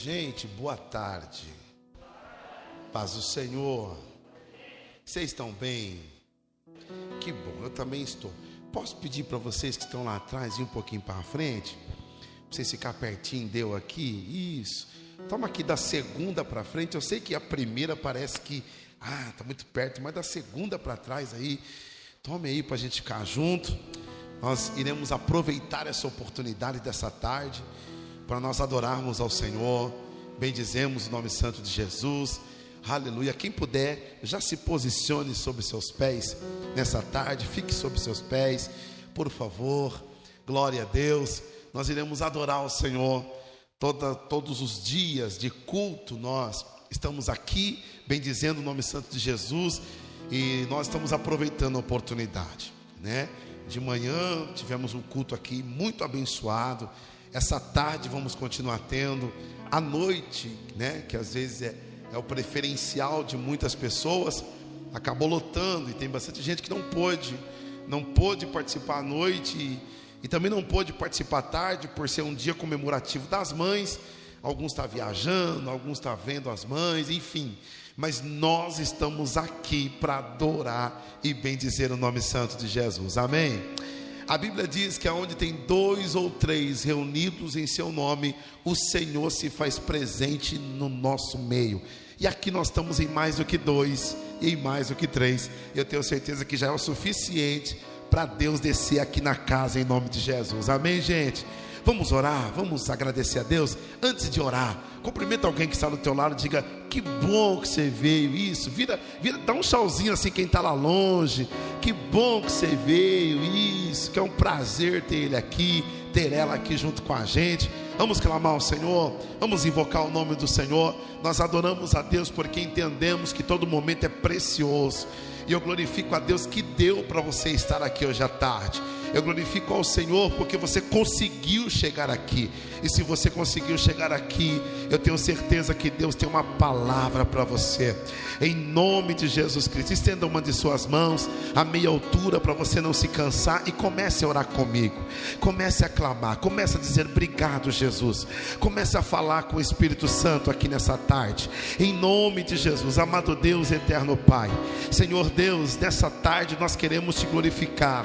Gente, boa tarde. Paz do Senhor. Vocês estão bem? Que bom, eu também estou. Posso pedir para vocês que estão lá atrás ir um pouquinho para frente? Para vocês ficar pertinho, deu aqui? Isso. Toma aqui da segunda para frente. Eu sei que a primeira parece que ah, tá muito perto, mas da segunda para trás aí. Tome aí para a gente ficar junto. Nós iremos aproveitar essa oportunidade dessa tarde para nós adorarmos ao Senhor, bendizemos o nome santo de Jesus. Aleluia. Quem puder, já se posicione sobre seus pés nessa tarde, fique sobre seus pés, por favor. Glória a Deus. Nós iremos adorar o Senhor toda, todos os dias de culto. Nós estamos aqui bendizendo o nome santo de Jesus e nós estamos aproveitando a oportunidade, né? De manhã tivemos um culto aqui muito abençoado. Essa tarde vamos continuar tendo. À noite, né, que às vezes é, é o preferencial de muitas pessoas, acabou lotando e tem bastante gente que não pôde, não pôde participar à noite e, e também não pôde participar à tarde por ser um dia comemorativo das mães. Alguns estão tá viajando, alguns estão tá vendo as mães, enfim. Mas nós estamos aqui para adorar e bendizer o nome santo de Jesus. Amém. A Bíblia diz que aonde tem dois ou três reunidos em seu nome, o Senhor se faz presente no nosso meio. E aqui nós estamos em mais do que dois e em mais do que três. Eu tenho certeza que já é o suficiente para Deus descer aqui na casa em nome de Jesus. Amém, gente? Vamos orar, vamos agradecer a Deus. Antes de orar, cumprimenta alguém que está do teu lado, diga: "Que bom que você veio". Isso, vira, vira, dá um tchauzinho assim quem está lá longe. Que bom que você veio. Isso, que é um prazer ter ele aqui, ter ela aqui junto com a gente. Vamos clamar ao Senhor, vamos invocar o nome do Senhor. Nós adoramos a Deus porque entendemos que todo momento é precioso. E eu glorifico a Deus que deu para você estar aqui hoje à tarde. Eu glorifico ao Senhor porque você conseguiu chegar aqui. E se você conseguiu chegar aqui, eu tenho certeza que Deus tem uma palavra para você. Em nome de Jesus Cristo, estenda uma de suas mãos a meia altura para você não se cansar e comece a orar comigo. Comece a clamar, comece a dizer obrigado, Jesus. Comece a falar com o Espírito Santo aqui nessa tarde. Em nome de Jesus, amado Deus, eterno Pai. Senhor Deus, nessa tarde nós queremos te glorificar.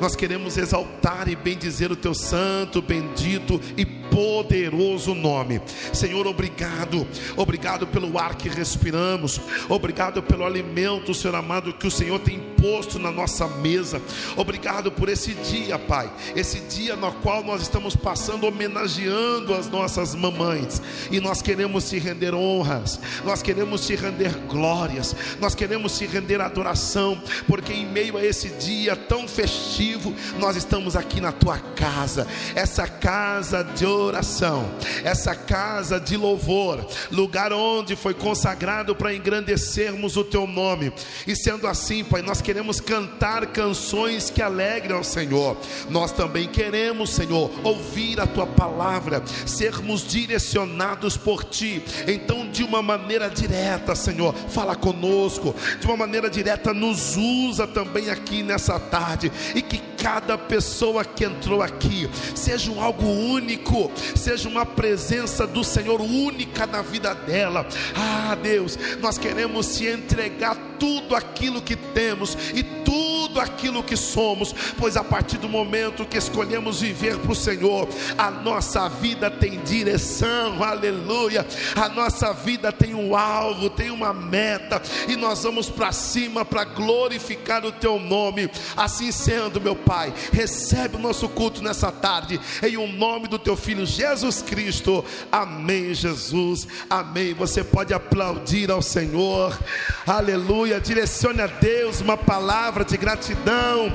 Nós queremos queremos exaltar e bendizer o teu santo, bendito e poderoso nome. Senhor, obrigado, obrigado pelo ar que respiramos, obrigado pelo alimento, Senhor amado, que o Senhor tem posto na nossa mesa. Obrigado por esse dia, Pai, esse dia no qual nós estamos passando homenageando as nossas mamães, e nós queremos te render honras, nós queremos te render glórias, nós queremos te render adoração, porque em meio a esse dia tão festivo, nós estamos aqui na tua casa, essa casa de oração, essa casa de louvor, lugar onde foi consagrado para engrandecermos o teu nome. E sendo assim, Pai, nós queremos cantar canções que alegrem ao Senhor. Nós também queremos, Senhor, ouvir a tua palavra, sermos direcionados por ti. Então, de uma maneira direta, Senhor, fala conosco, de uma maneira direta, nos usa também aqui nessa tarde e que cada pessoa que entrou aqui seja um algo único, seja uma presença do Senhor única na vida dela. Ah, Deus, nós queremos te entregar tudo aquilo que temos e tudo aquilo que somos, pois a partir do momento que escolhemos viver para o Senhor, a nossa vida tem direção, aleluia. A nossa vida tem um alvo, tem uma meta, e nós vamos para cima para glorificar o teu nome. Assim sendo, meu Pai, recebe o nosso culto nessa tarde, em o um nome do teu filho Jesus Cristo. Amém, Jesus. Amém. Você pode aplaudir ao Senhor. Aleluia. Direcione a Deus uma palavra de gratidão.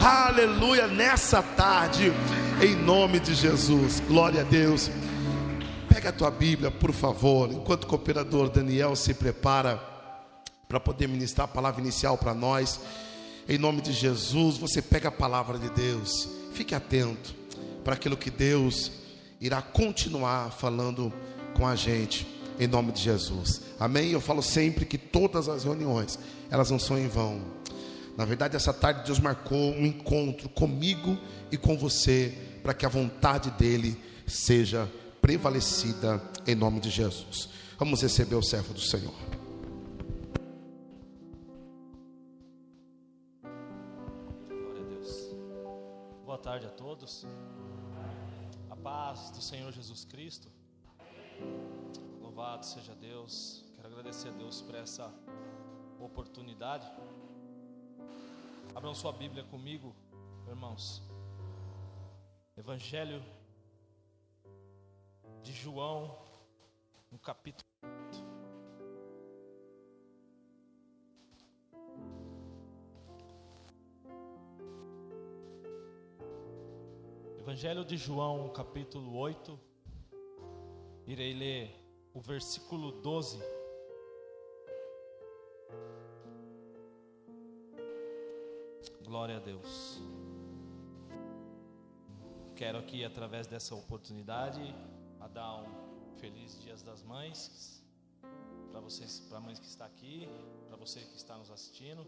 Aleluia. Nessa tarde, em nome de Jesus. Glória a Deus. Pega a tua Bíblia, por favor, enquanto o cooperador Daniel se prepara para poder ministrar a palavra inicial para nós. Em nome de Jesus, você pega a palavra de Deus. Fique atento para aquilo que Deus irá continuar falando com a gente em nome de Jesus. Amém? Eu falo sempre que todas as reuniões, elas não são em vão. Na verdade, essa tarde Deus marcou um encontro comigo e com você, para que a vontade dele seja prevalecida em nome de Jesus. Vamos receber o servo do Senhor. Glória a Deus. Boa tarde a todos. A paz do Senhor Jesus Cristo. Louvado seja Deus. Quero agradecer a Deus por essa oportunidade. Abram sua Bíblia comigo, irmãos. Evangelho de João, no capítulo. Evangelho de João, capítulo 8. Irei ler o versículo 12. Glória a Deus. Quero aqui, através dessa oportunidade, a dar um feliz Dias das Mães para vocês, para a mãe que está aqui, para você que está nos assistindo.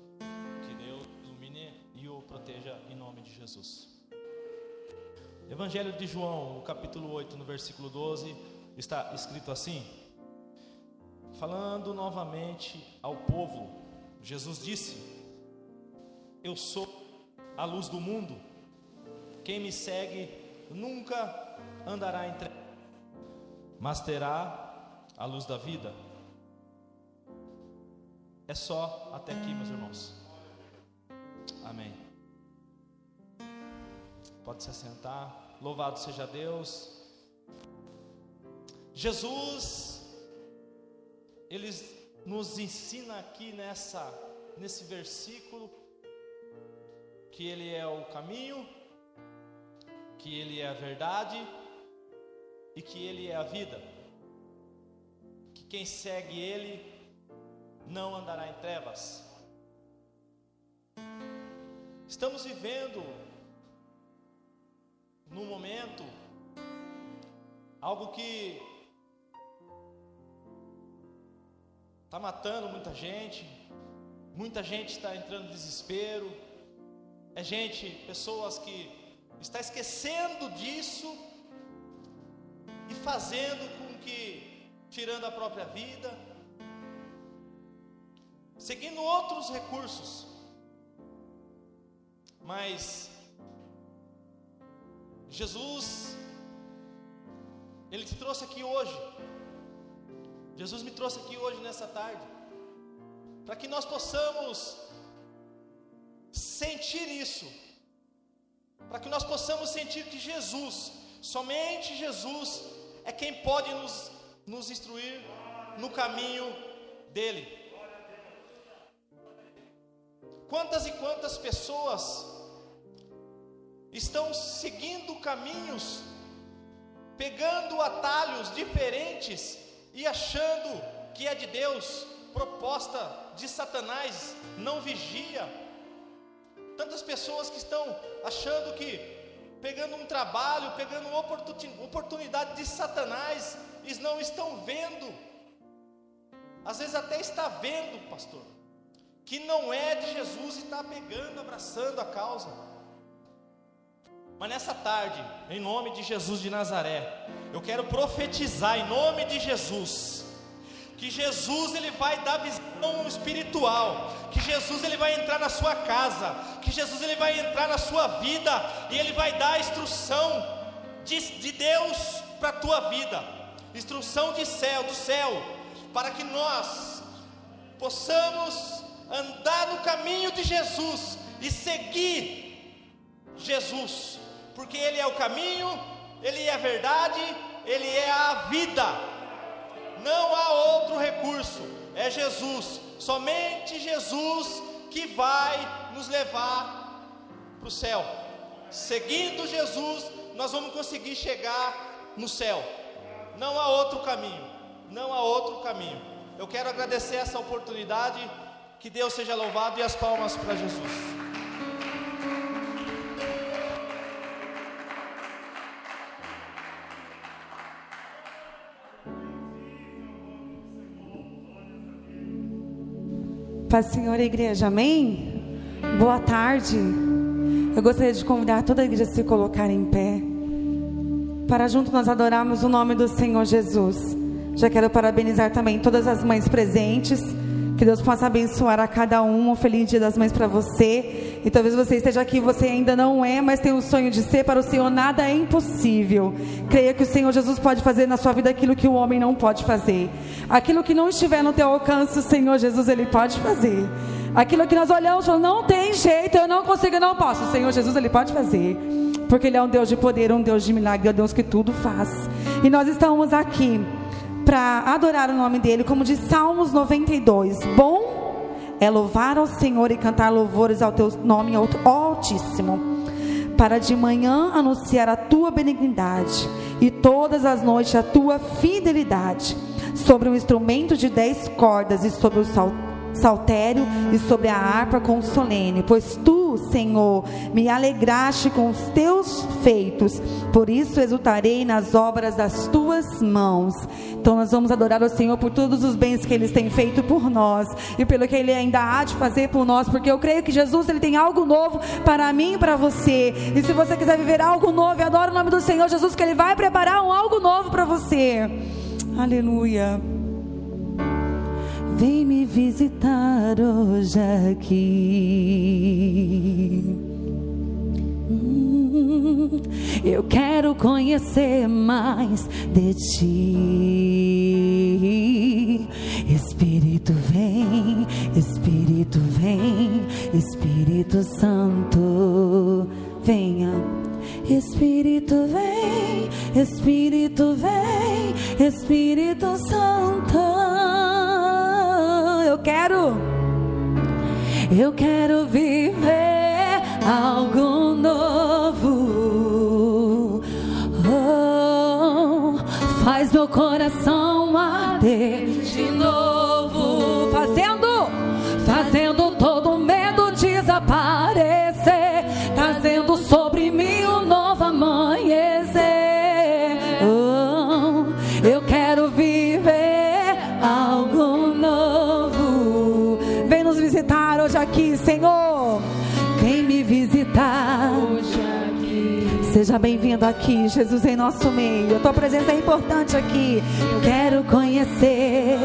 Que Deus ilumine e o proteja em nome de Jesus. Evangelho de João, no capítulo 8, no versículo 12, está escrito assim: Falando novamente ao povo, Jesus disse: Eu sou a luz do mundo. Quem me segue nunca andará em trevas, mas terá a luz da vida. É só até aqui, meus irmãos. Amém. Pode se assentar. Louvado seja Deus. Jesus, ele nos ensina aqui nessa, nesse versículo que Ele é o caminho, que Ele é a verdade e que Ele é a vida. Que quem segue Ele não andará em trevas. Estamos vivendo num momento algo que está matando muita gente, muita gente está entrando em desespero, é gente, pessoas que está esquecendo disso e fazendo com que, tirando a própria vida, seguindo outros recursos, mas Jesus, Ele te trouxe aqui hoje, Jesus me trouxe aqui hoje nessa tarde, para que nós possamos sentir isso, para que nós possamos sentir que Jesus, somente Jesus, é quem pode nos, nos instruir no caminho dele. Quantas e quantas pessoas estão seguindo caminhos, pegando atalhos diferentes e achando que é de Deus, proposta de Satanás, não vigia, Tantas pessoas que estão achando que pegando um trabalho, pegando oportunidade de Satanás, eles não estão vendo. Às vezes até está vendo, pastor, que não é de Jesus e está pegando, abraçando a causa. Mas nessa tarde, em nome de Jesus de Nazaré, eu quero profetizar em nome de Jesus que Jesus ele vai dar visão espiritual, que Jesus ele vai entrar na sua casa, que Jesus ele vai entrar na sua vida e ele vai dar instrução de, de Deus para a tua vida, instrução de céu, do céu, para que nós possamos andar no caminho de Jesus e seguir Jesus, porque Ele é o caminho, Ele é a verdade, Ele é a vida não há outro recurso, é Jesus, somente Jesus que vai nos levar para o céu. Seguindo Jesus, nós vamos conseguir chegar no céu. Não há outro caminho, não há outro caminho. Eu quero agradecer essa oportunidade, que Deus seja louvado e as palmas para Jesus. Paz Senhor, igreja, amém? Boa tarde. Eu gostaria de convidar toda a igreja a se colocar em pé, para junto nós adorarmos o nome do Senhor Jesus. Já quero parabenizar também todas as mães presentes. Que Deus possa abençoar a cada um. Um feliz dia das mães para você. E talvez você esteja aqui, você ainda não é, mas tem um sonho de ser. Para o Senhor nada é impossível. Creia que o Senhor Jesus pode fazer na sua vida aquilo que o homem não pode fazer. Aquilo que não estiver no teu alcance, o Senhor Jesus ele pode fazer. Aquilo que nós olhamos falamos, não tem jeito, eu não consigo, eu não posso. O Senhor Jesus ele pode fazer. Porque Ele é um Deus de poder, um Deus de milagre, é um Deus que tudo faz. E nós estamos aqui para adorar o nome dele, como diz Salmos 92. Bom é louvar ao Senhor e cantar louvores ao teu nome altíssimo. Para de manhã anunciar a tua benignidade e todas as noites a tua fidelidade. Sobre um instrumento de dez cordas e sobre o saltério e sobre a harpa consolene, pois tu Senhor, me alegraste com os teus feitos, por isso exultarei nas obras das tuas mãos. Então nós vamos adorar o Senhor por todos os bens que Ele tem feito por nós e pelo que Ele ainda há de fazer por nós, porque eu creio que Jesus Ele tem algo novo para mim e para você. E se você quiser viver algo novo, adora o nome do Senhor Jesus, que Ele vai preparar um algo novo para você. Aleluia. Vem me visitar hoje aqui. Hum, eu quero conhecer mais de ti. Espírito vem, Espírito vem, Espírito Santo, venha. Espírito vem, Espírito vem, Espírito Santo eu quero, eu quero viver algo novo. Oh, faz meu coração arder de novo, fazendo, fazendo Seja bem-vindo aqui, Jesus em nosso meio. A tua presença é importante aqui. Quero conhecer.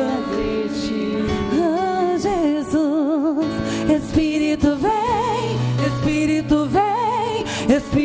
Ah, Jesus, Espírito vem, Espírito vem, Espírito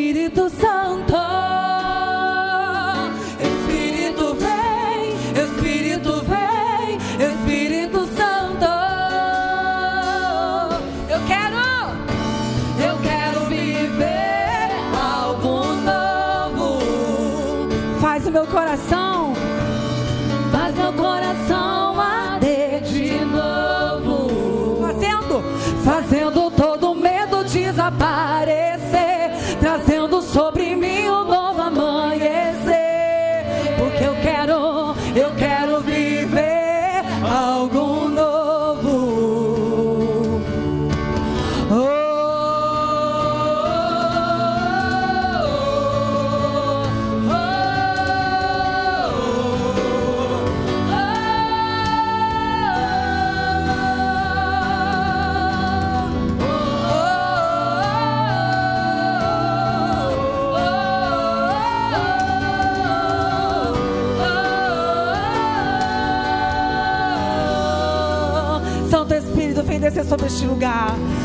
sobre este lugar.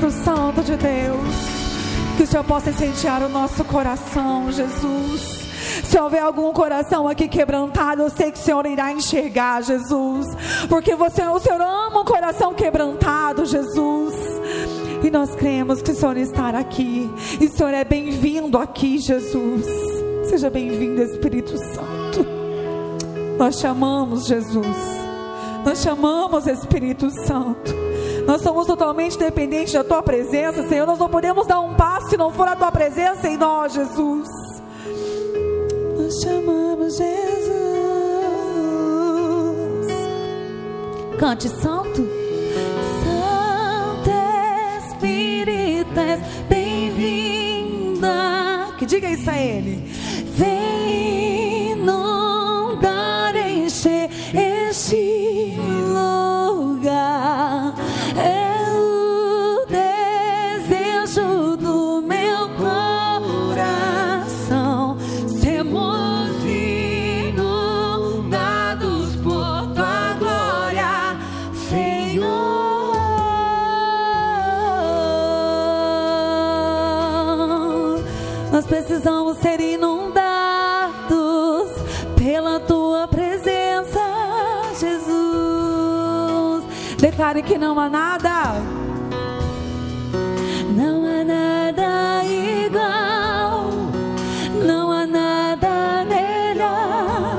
Espírito Santo de Deus, que o Senhor possa incendiar o nosso coração, Jesus. Se houver algum coração aqui quebrantado, eu sei que o Senhor irá enxergar, Jesus. Porque você, o Senhor ama um coração quebrantado, Jesus. E nós cremos que o Senhor está aqui. E o Senhor é bem-vindo aqui, Jesus. Seja bem-vindo, Espírito Santo. Nós chamamos Jesus. Nós chamamos Espírito Santo. Nós somos totalmente dependentes da tua presença, Senhor. Nós não podemos dar um passo se não for a tua presença em nós, Jesus. Nós chamamos Jesus. Cante santo. Santo Espírito, bem-vinda. Que diga isso a ele. Declare que não há nada. Não há nada igual, não há nada melhor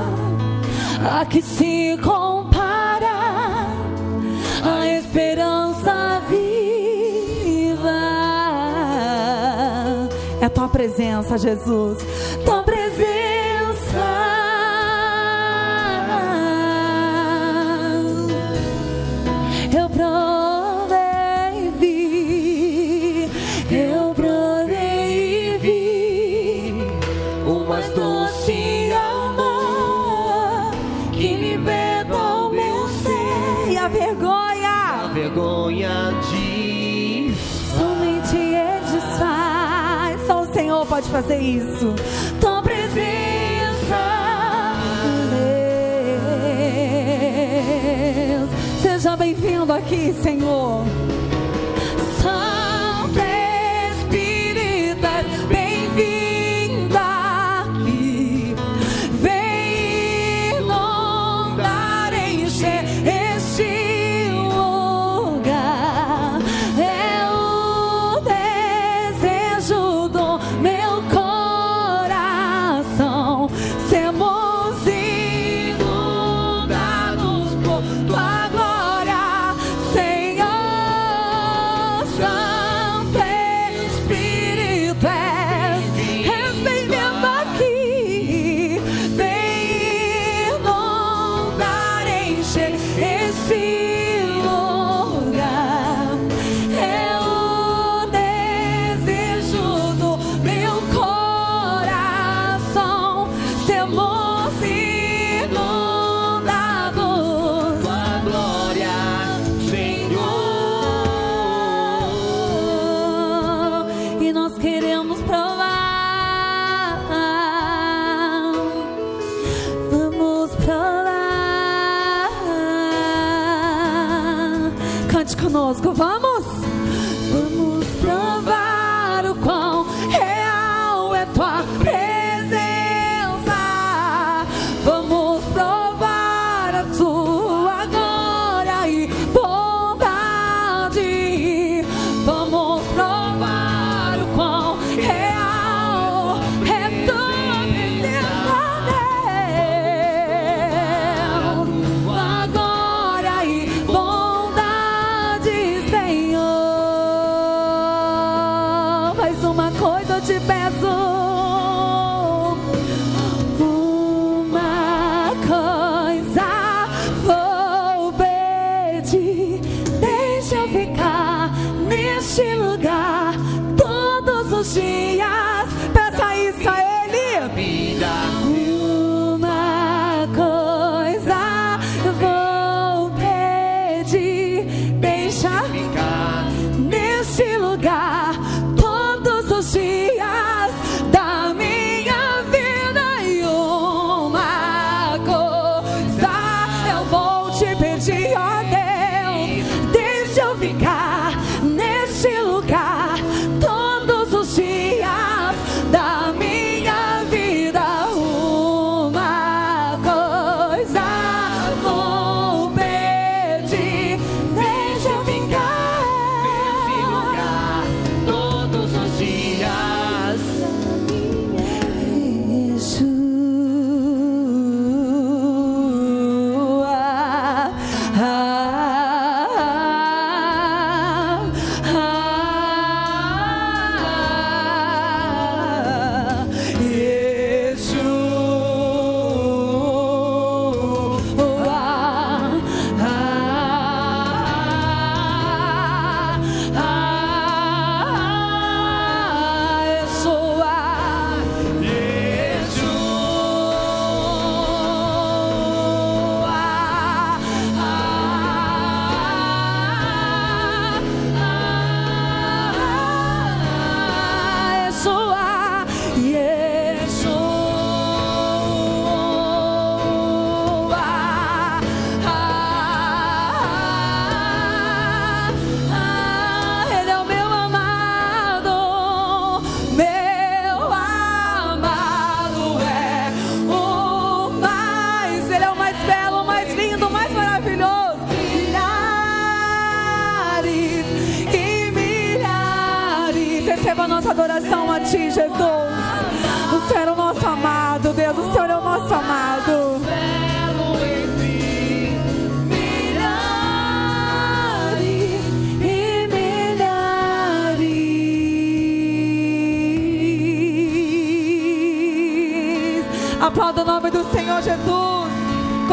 a que se compara a esperança viva. É a tua presença, Jesus. Fazer isso. Tua presença, Deus. Seja bem-vindo aqui, Senhor.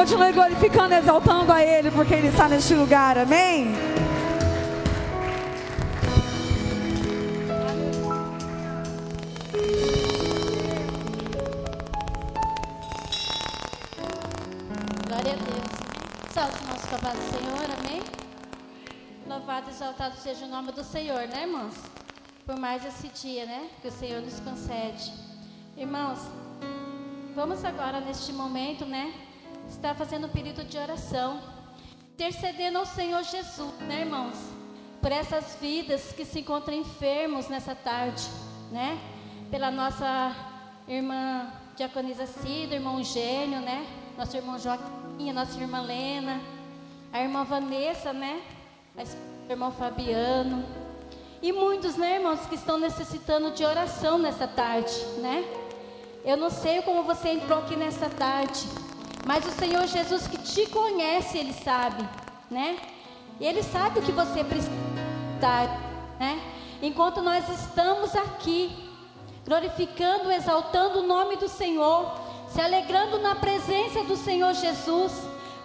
Continue glorificando, exaltando a Ele, porque Ele está neste lugar. Amém. Glória a Deus. Salve nosso cavalo Senhor, amém? Louvado e exaltado seja o nome do Senhor, né, irmãos? Por mais esse dia, né? Que o Senhor nos concede. Irmãos, vamos agora neste momento, né? Estar fazendo um período de oração. Intercedendo ao Senhor Jesus, né, irmãos? Por essas vidas que se encontram enfermos nessa tarde, né? Pela nossa irmã Diaconisa Cida, irmão Gênio, né? Nosso irmão Joaquim, nossa irmã Lena, a irmã Vanessa, né? A irmão Fabiano. E muitos, né, irmãos, que estão necessitando de oração nessa tarde, né? Eu não sei como você entrou aqui nessa tarde, mas o Senhor Jesus que te conhece, Ele sabe, né? E Ele sabe o que você precisa, né? Enquanto nós estamos aqui, glorificando, exaltando o nome do Senhor, se alegrando na presença do Senhor Jesus,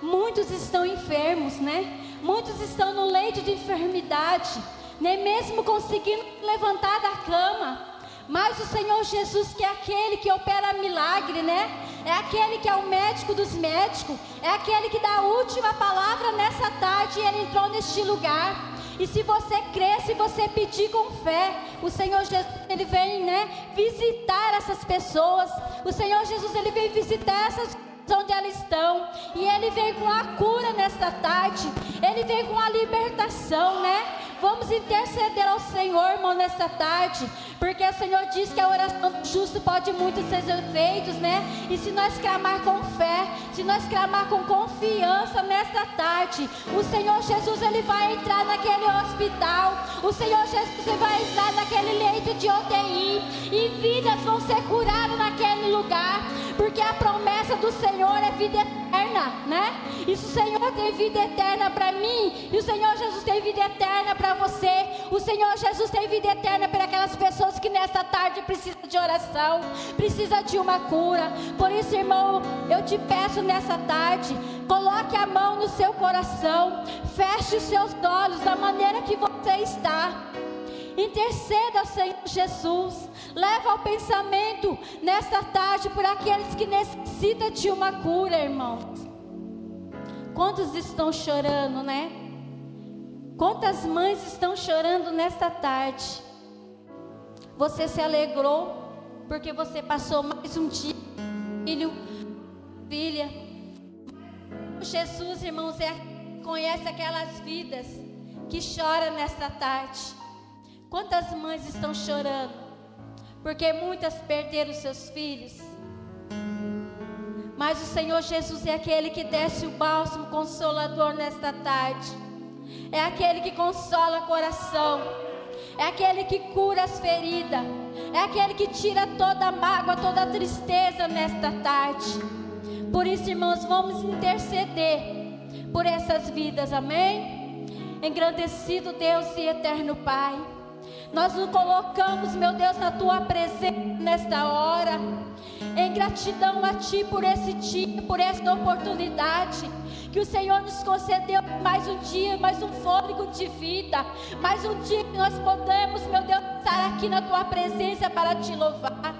muitos estão enfermos, né? Muitos estão no leito de enfermidade, nem mesmo conseguindo levantar da cama. Mas o Senhor Jesus, que é aquele que opera milagre, né? É aquele que é o médico dos médicos, é aquele que dá a última palavra nessa tarde e ele entrou neste lugar. E se você crer, se você pedir com fé, o Senhor Jesus ele vem, né, visitar essas pessoas. O Senhor Jesus ele vem visitar essas onde elas estão. E Ele vem com a cura nesta tarde. Ele vem com a libertação, né? Vamos interceder ao Senhor, irmão, nesta tarde. Porque o Senhor diz que a oração do justo pode muito ser feitos, né? E se nós clamar com fé, se nós clamar com confiança nesta tarde, o Senhor Jesus ele vai entrar naquele hospital. O Senhor Jesus ele vai entrar naquele leito de UTI e vidas vão ser curadas naquele lugar, porque a promessa do Senhor é vida eterna, né? E se o Senhor tem vida eterna para mim, e o Senhor Jesus tem vida eterna para você, o Senhor Jesus tem vida eterna para aquelas pessoas que nesta tarde precisam de oração, precisa de uma cura. Por isso, irmão, eu te peço nessa tarde, coloque a mão no seu coração, feche os seus olhos da maneira que você está. Interceda, Senhor Jesus. Leva ao pensamento nesta tarde por aqueles que necessitam de uma cura, irmãos. Quantos estão chorando, né? Quantas mães estão chorando nesta tarde? Você se alegrou porque você passou mais um dia, filho, filha. Jesus, irmãos, é, conhece aquelas vidas que choram nesta tarde. Quantas mães estão chorando? Porque muitas perderam seus filhos. Mas o Senhor Jesus é aquele que desce o bálsamo consolador nesta tarde é aquele que consola o coração, é aquele que cura as feridas, é aquele que tira toda a mágoa, toda a tristeza nesta tarde. Por isso, irmãos, vamos interceder por essas vidas, amém? Engrandecido Deus e eterno Pai, nós nos colocamos, meu Deus, na tua presença nesta hora, em gratidão a Ti por esse dia, por esta oportunidade que o Senhor nos concedeu mais um dia, mais um fôlego de vida, mais um dia que nós podemos, meu Deus, estar aqui na tua presença para te louvar.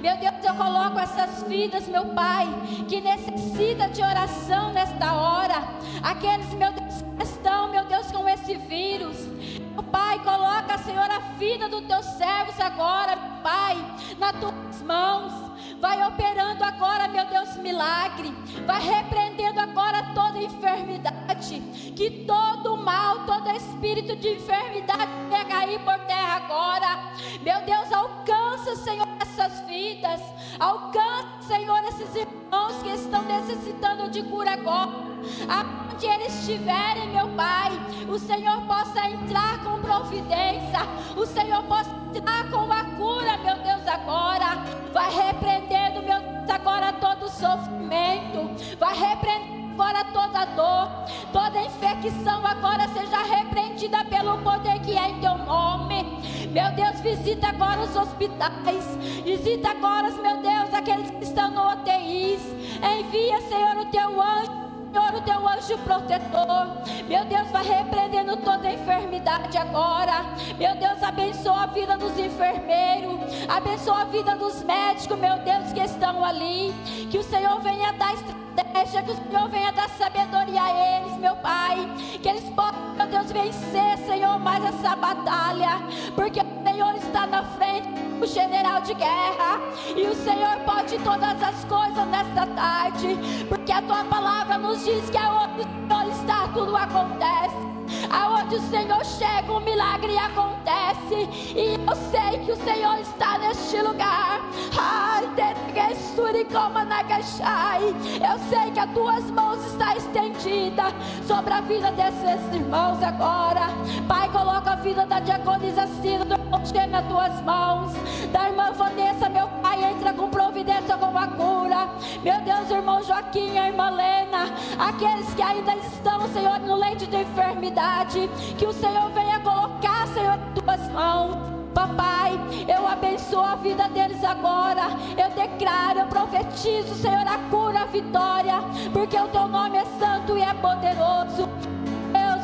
Meu Deus, eu coloco essas vidas, meu Pai, que necessita de oração nesta hora. Aqueles, meu Deus, que estão, meu Deus, com esse vírus. Meu Pai, coloca, Senhor, a vida dos teus servos agora, Pai, nas tuas mãos. Vai operando agora, meu Deus, milagre. Vai repreendendo agora toda enfermidade. Que todo mal, todo espírito de enfermidade venha cair por terra agora. Meu Deus, alcança, Senhor, essas vidas. Alcança, Senhor, esses irmãos que estão necessitando de cura agora. Aonde eles estiverem, meu Pai, o Senhor possa entrar com providência. O Senhor possa entrar com a cura, meu Deus, agora. Vai repreendendo, meu Deus, agora todo sofrimento. Vai repreendendo agora toda dor, toda infecção agora seja repreendida pelo poder que é em teu nome. Meu Deus, visita agora os hospitais, visita agora, meu Deus, aqueles que estão no UTIs. Envia, Senhor, o teu anjo Senhor, o teu anjo protetor. Meu Deus, vai repreendendo toda enfermidade agora. Meu Deus, abençoa a vida dos enfermeiros. Abençoa a vida dos médicos, meu Deus, que estão ali. Que o Senhor venha dar estratégia, que o Senhor venha dar sabedoria a eles, meu Pai. Que eles possam, meu Deus, vencer, Senhor, mais essa batalha. Porque o Senhor está na frente o general de guerra. E o Senhor pode todas as coisas nesta tarde, porque a tua palavra nos diz que aonde o Senhor está, tudo acontece. Aonde o Senhor chega, o milagre acontece. E eu sei que o Senhor está neste lugar. Ai, eu sei que as tuas mãos estão estendidas sobre a vida desses irmãos agora. Pai, coloca a vida da diaconisa Cida do irmão nas tuas mãos. Da irmã Vanessa, meu Pai, entra com providência com a cura. Meu Deus, irmão Joaquim, a irmã Lena, aqueles que ainda estão, Senhor, no leite de enfermidade, que o Senhor venha colocar, Senhor, em tuas mãos. Papai, eu abençoo a vida deles agora. Eu declaro, eu profetizo, Senhor, a cura, a vitória, porque o teu nome é santo e é poderoso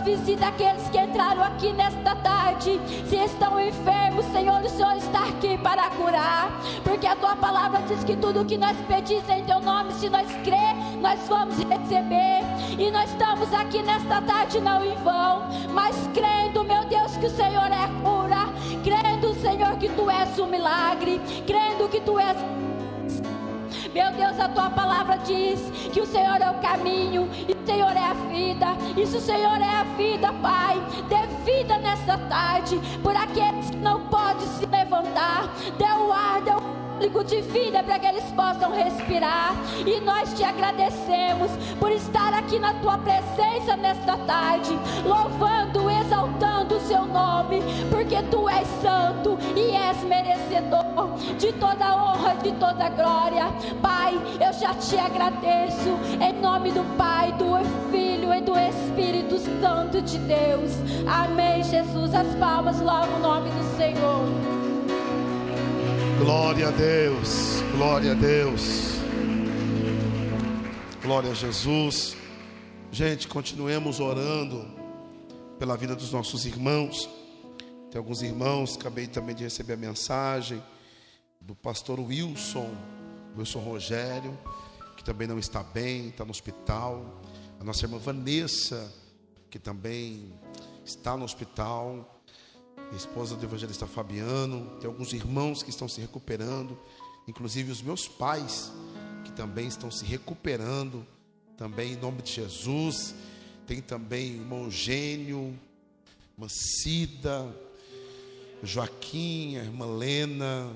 visita aqueles que entraram aqui nesta tarde. Se estão enfermos, Senhor, o Senhor está aqui para curar. Porque a tua palavra diz que tudo que nós pedimos em teu nome, se nós crer, nós vamos receber. E nós estamos aqui nesta tarde não em vão, mas crendo, meu Deus, que o Senhor é cura. Crendo, Senhor, que tu és o milagre. Crendo que tu és meu Deus, a tua palavra diz que o Senhor é o caminho e o Senhor é a vida. E se o Senhor é a vida, Pai, dê vida nessa tarde por aqueles que não podem se levantar. Dê o ar, dê o de vida para que eles possam respirar. E nós te agradecemos por estar aqui na tua presença nesta tarde, louvando, exaltando o seu nome, porque tu és santo e és merecedor de toda honra, de toda glória. Pai, eu já te agradeço em nome do Pai, do Filho e do Espírito Santo de Deus. Amém, Jesus. As palmas logo o nome do Senhor. Glória a Deus, glória a Deus, glória a Jesus. Gente, continuemos orando pela vida dos nossos irmãos. Tem alguns irmãos, acabei também de receber a mensagem do pastor Wilson, Wilson Rogério, que também não está bem, está no hospital. A nossa irmã Vanessa, que também está no hospital, esposa do evangelista Fabiano, tem alguns irmãos que estão se recuperando, inclusive os meus pais, que também estão se recuperando, também em nome de Jesus. Tem também irmão Gênio, irmã Cida, Joaquim, irmã Lena,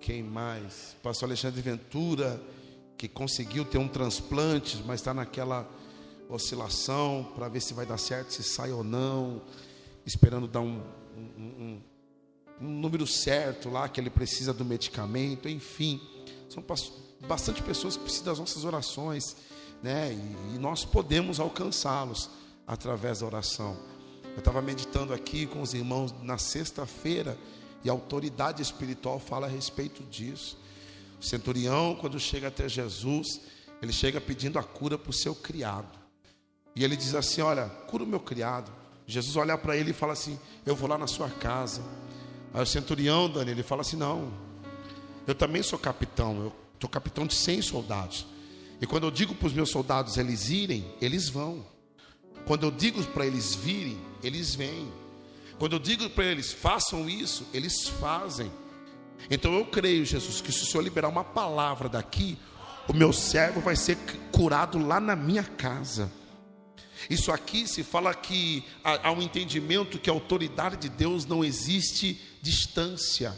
quem mais? Pastor Alexandre Ventura, que conseguiu ter um transplante, mas está naquela oscilação para ver se vai dar certo, se sai ou não, esperando dar um, um, um, um número certo lá que ele precisa do medicamento, enfim, são bastante pessoas que precisam das nossas orações, né? E, e nós podemos alcançá-los através da oração. Eu estava meditando aqui com os irmãos na sexta-feira e a autoridade espiritual fala a respeito disso. O centurião, quando chega até Jesus, ele chega pedindo a cura para o seu criado. E ele diz assim: Olha, cura o meu criado. Jesus olha para ele e fala assim: Eu vou lá na sua casa. Aí o centurião, Dani, ele fala assim: Não, eu também sou capitão, eu sou capitão de 100 soldados. E quando eu digo para os meus soldados eles irem, eles vão. Quando eu digo para eles virem, eles vêm. Quando eu digo para eles façam isso, eles fazem. Então eu creio, Jesus, que se o Senhor liberar uma palavra daqui, o meu servo vai ser curado lá na minha casa. Isso aqui se fala que há um entendimento que a autoridade de Deus não existe distância.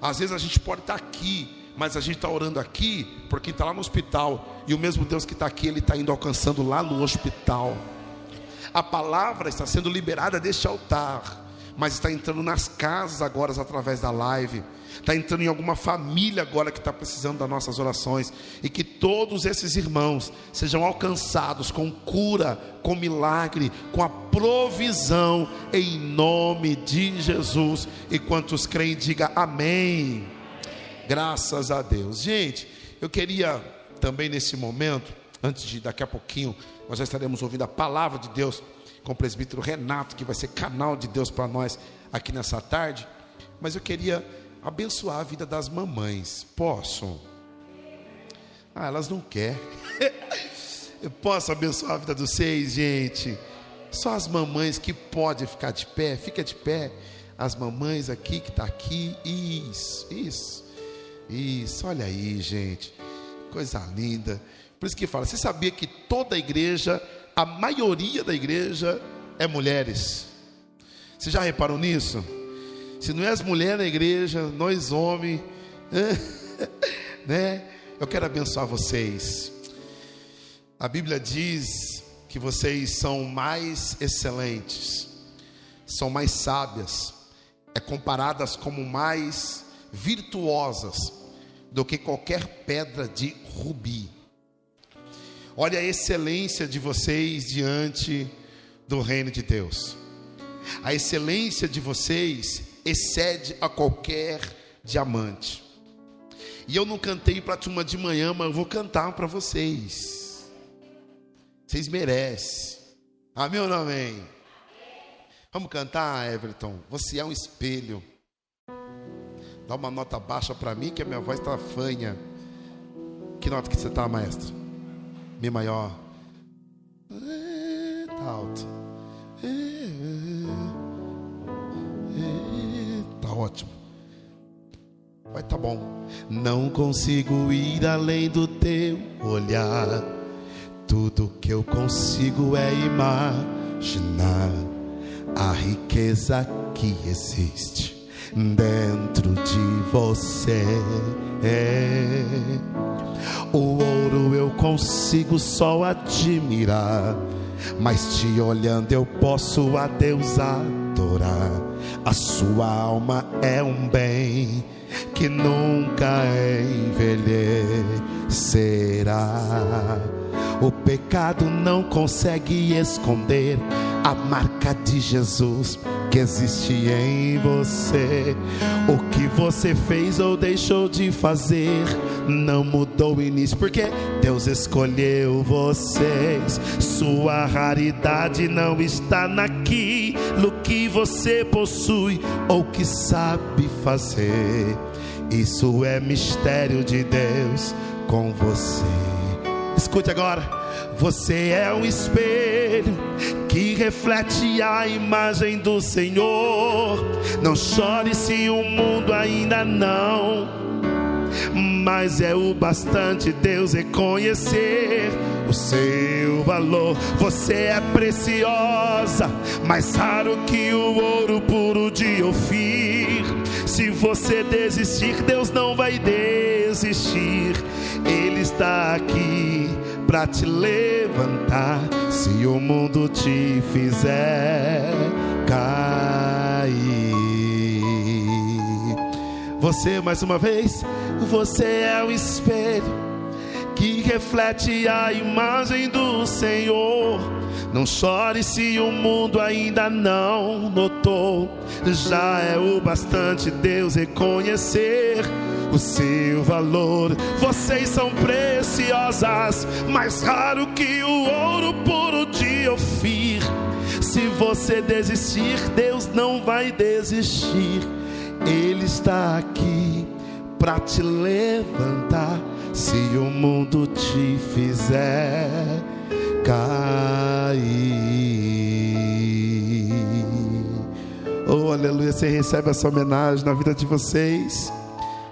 Às vezes a gente pode estar aqui, mas a gente está orando aqui porque está lá no hospital, e o mesmo Deus que está aqui, Ele está indo alcançando lá no hospital. A palavra está sendo liberada deste altar, mas está entrando nas casas agora através da live. Está entrando em alguma família agora que está precisando das nossas orações. E que todos esses irmãos sejam alcançados com cura, com milagre, com a provisão, em nome de Jesus. E quantos creem, diga amém. Graças a Deus. Gente, eu queria também nesse momento, antes de daqui a pouquinho, nós já estaremos ouvindo a palavra de Deus com o presbítero Renato, que vai ser canal de Deus para nós aqui nessa tarde. Mas eu queria abençoar a vida das mamães. Posso? Ah, elas não querem. eu posso abençoar a vida dos seis, gente. Só as mamães que podem ficar de pé, fica de pé. As mamães aqui que está aqui. Isso, isso, isso. Olha aí, gente. Coisa linda. Por isso que fala, você sabia que toda a igreja, a maioria da igreja é mulheres. Você já reparou nisso? Se não é as mulheres na igreja, nós homens, né? Eu quero abençoar vocês. A Bíblia diz que vocês são mais excelentes, são mais sábias, é comparadas como mais virtuosas do que qualquer pedra de rubi. Olha a excelência de vocês diante do reino de Deus. A excelência de vocês excede a qualquer diamante. E eu não cantei para a turma de manhã, mas eu vou cantar para vocês. Vocês merecem. Amém ou não amém? Vamos cantar, Everton? Você é um espelho. Dá uma nota baixa para mim, que a minha voz está fanha. Que nota que você está, maestro? Mi maior. Tá alto. Tá ótimo. Vai tá bom. Não consigo ir além do teu olhar. Tudo que eu consigo é imaginar a riqueza que existe dentro de você. O ouro eu consigo só admirar, mas te olhando eu posso a Deus adorar. A sua alma é um bem que nunca envelhecerá. O pecado não consegue esconder a marca de Jesus que existe em você. O que você fez ou deixou de fazer não mudou o início, porque Deus escolheu vocês. Sua raridade não está naquilo que você possui ou que sabe fazer. Isso é mistério de Deus com você. Escute agora. Você é um espelho que reflete a imagem do Senhor. Não chore se o mundo ainda não, mas é o bastante Deus reconhecer o seu valor. Você é preciosa, mais raro que o ouro puro de Ofir. Se você desistir, Deus não vai desistir. Ele está aqui para te levantar. Se o mundo te fizer cair, você mais uma vez, você é o espelho que reflete a imagem do Senhor. Não chore se o mundo ainda não notou. Já é o bastante Deus reconhecer o seu valor. Vocês são preciosas, mais raro que o ouro puro de Ofir. Se você desistir, Deus não vai desistir. Ele está aqui para te levantar. Se o mundo te fizer cair, oh aleluia, você recebe essa homenagem na vida de vocês.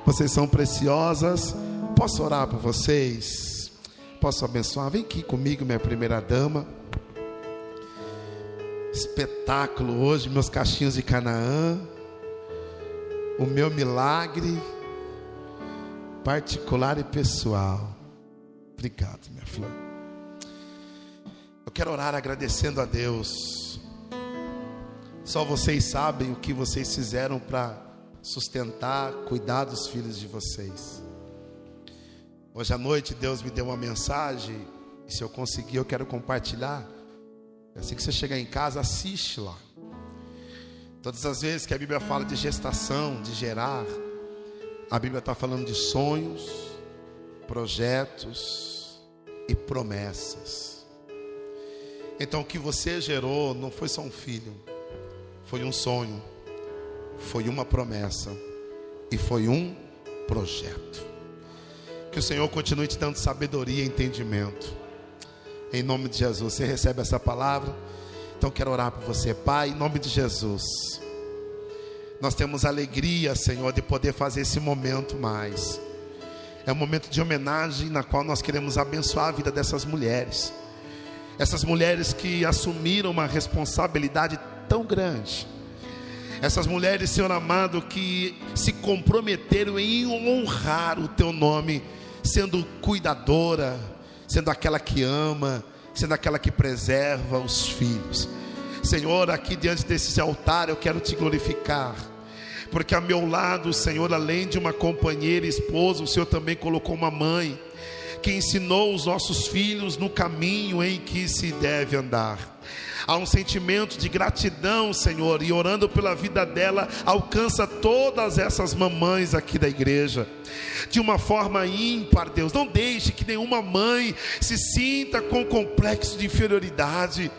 Vocês são preciosas. Posso orar por vocês? Posso abençoar? Vem aqui comigo, minha primeira dama. Espetáculo hoje, meus cachinhos de Canaã. O meu milagre particular e pessoal. Obrigado, minha flor. Eu quero orar agradecendo a Deus. Só vocês sabem o que vocês fizeram para sustentar, cuidar dos filhos de vocês. Hoje à noite Deus me deu uma mensagem, e se eu conseguir, eu quero compartilhar. Assim que você chegar em casa, assiste lá. Todas as vezes que a Bíblia fala de gestação, de gerar, a Bíblia está falando de sonhos, projetos e promessas. Então o que você gerou não foi só um filho, foi um sonho, foi uma promessa e foi um projeto. Que o Senhor continue te dando sabedoria e entendimento. Em nome de Jesus, você recebe essa palavra? Então quero orar por você, Pai, em nome de Jesus. Nós temos alegria, Senhor, de poder fazer esse momento mais. É um momento de homenagem na qual nós queremos abençoar a vida dessas mulheres. Essas mulheres que assumiram uma responsabilidade tão grande. Essas mulheres, Senhor amado, que se comprometeram em honrar o teu nome, sendo cuidadora, sendo aquela que ama, sendo aquela que preserva os filhos. Senhor, aqui diante desse altar eu quero te glorificar. Porque a meu lado, Senhor, além de uma companheira e esposa, o Senhor também colocou uma mãe que ensinou os nossos filhos no caminho em que se deve andar. Há um sentimento de gratidão, Senhor, e orando pela vida dela, alcança todas essas mamães aqui da igreja de uma forma ímpar, Deus. Não deixe que nenhuma mãe se sinta com complexo de inferioridade.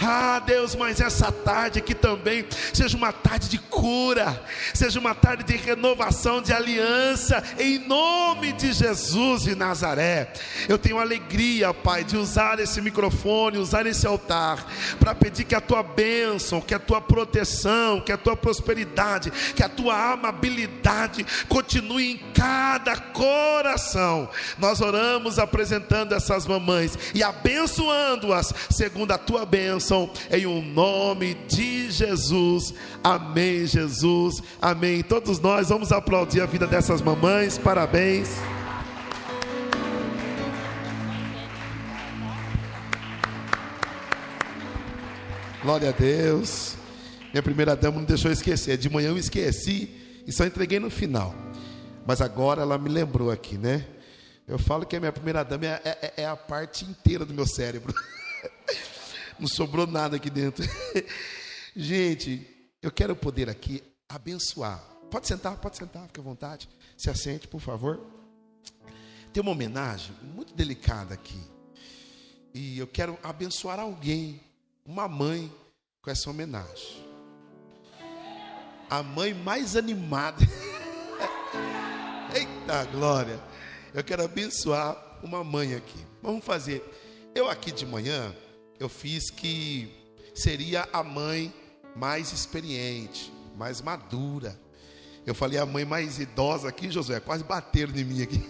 Ah, Deus, mas essa tarde aqui também seja uma tarde de cura, seja uma tarde de renovação, de aliança, em nome de Jesus de Nazaré. Eu tenho alegria, Pai, de usar esse microfone, usar esse altar, para pedir que a tua bênção, que a tua proteção, que a tua prosperidade, que a tua amabilidade continue em cada coração. Nós oramos apresentando essas mamães e abençoando-as segundo a tua bênção, em o um nome de Jesus. Amém, Jesus. Amém. Todos nós vamos aplaudir a vida dessas mamães. Parabéns. Glória a Deus. Minha primeira dama não deixou eu esquecer. De manhã eu esqueci e só entreguei no final. Mas agora ela me lembrou aqui, né? Eu falo que a minha primeira dama é, é, é a parte inteira do meu cérebro. Não sobrou nada aqui dentro. Gente, eu quero poder aqui abençoar. Pode sentar, pode sentar, fique à vontade. Se assente, por favor. Tem uma homenagem muito delicada aqui. E eu quero abençoar alguém, uma mãe, com essa homenagem. A mãe mais animada. Eita glória! Eu quero abençoar uma mãe aqui. Vamos fazer. Eu aqui de manhã, eu fiz que seria a mãe mais experiente, mais madura. Eu falei a mãe mais idosa aqui, Josué, quase bateram em mim aqui.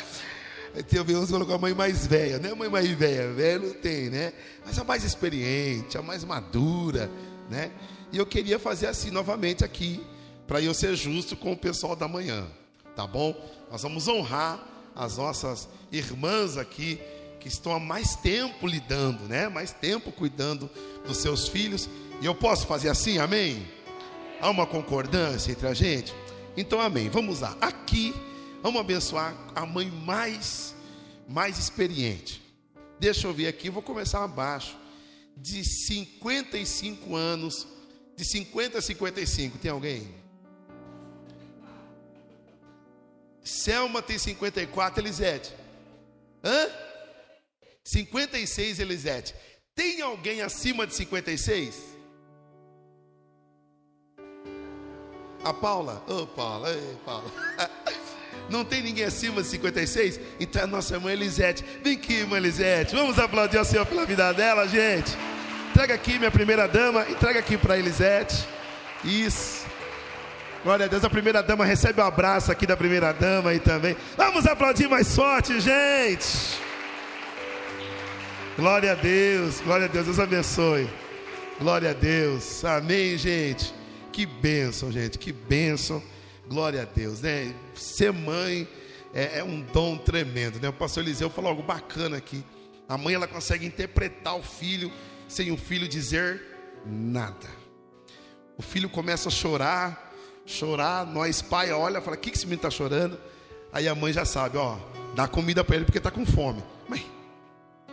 Tem uns colocou a mãe mais velha, né? A mãe mais velha, velha não tem, né? Mas a mais experiente, a mais madura, né? E eu queria fazer assim novamente aqui, para eu ser justo com o pessoal da manhã, tá bom? Nós vamos honrar as nossas irmãs aqui que estão há mais tempo lidando, né? Mais tempo cuidando dos seus filhos. E eu posso fazer assim, amém? Há uma concordância entre a gente? Então, amém. Vamos lá. Aqui, vamos abençoar a mãe mais, mais experiente. Deixa eu ver aqui, vou começar abaixo. De 55 anos, de 50 a 55, tem alguém? Selma tem 54, Elisete. Hã? 56, Elisete. Tem alguém acima de 56? A Paula? Ô, oh, Paula, ei, Paula. Não tem ninguém acima de 56? Então é a nossa irmã Elisete. Vem aqui, irmã Elisete. Vamos aplaudir ao Senhor pela vida dela, gente. Entrega aqui, minha primeira dama. Entrega aqui para Elisete. Isso. Glória a Deus. A primeira dama recebe um abraço aqui da primeira dama aí também. Vamos aplaudir mais forte, gente. Glória a Deus. Glória a Deus. Deus abençoe. Glória a Deus. Amém, gente. Que bênção, gente, que bênção. Glória a Deus, né? Ser mãe é, é, um dom tremendo, né? O pastor Eliseu falou algo bacana aqui. A mãe ela consegue interpretar o filho sem o filho dizer nada. O filho começa a chorar, chorar, nós pai olha, fala: "O que que esse menino está chorando?" Aí a mãe já sabe, ó, dá comida para ele porque está com fome. Mas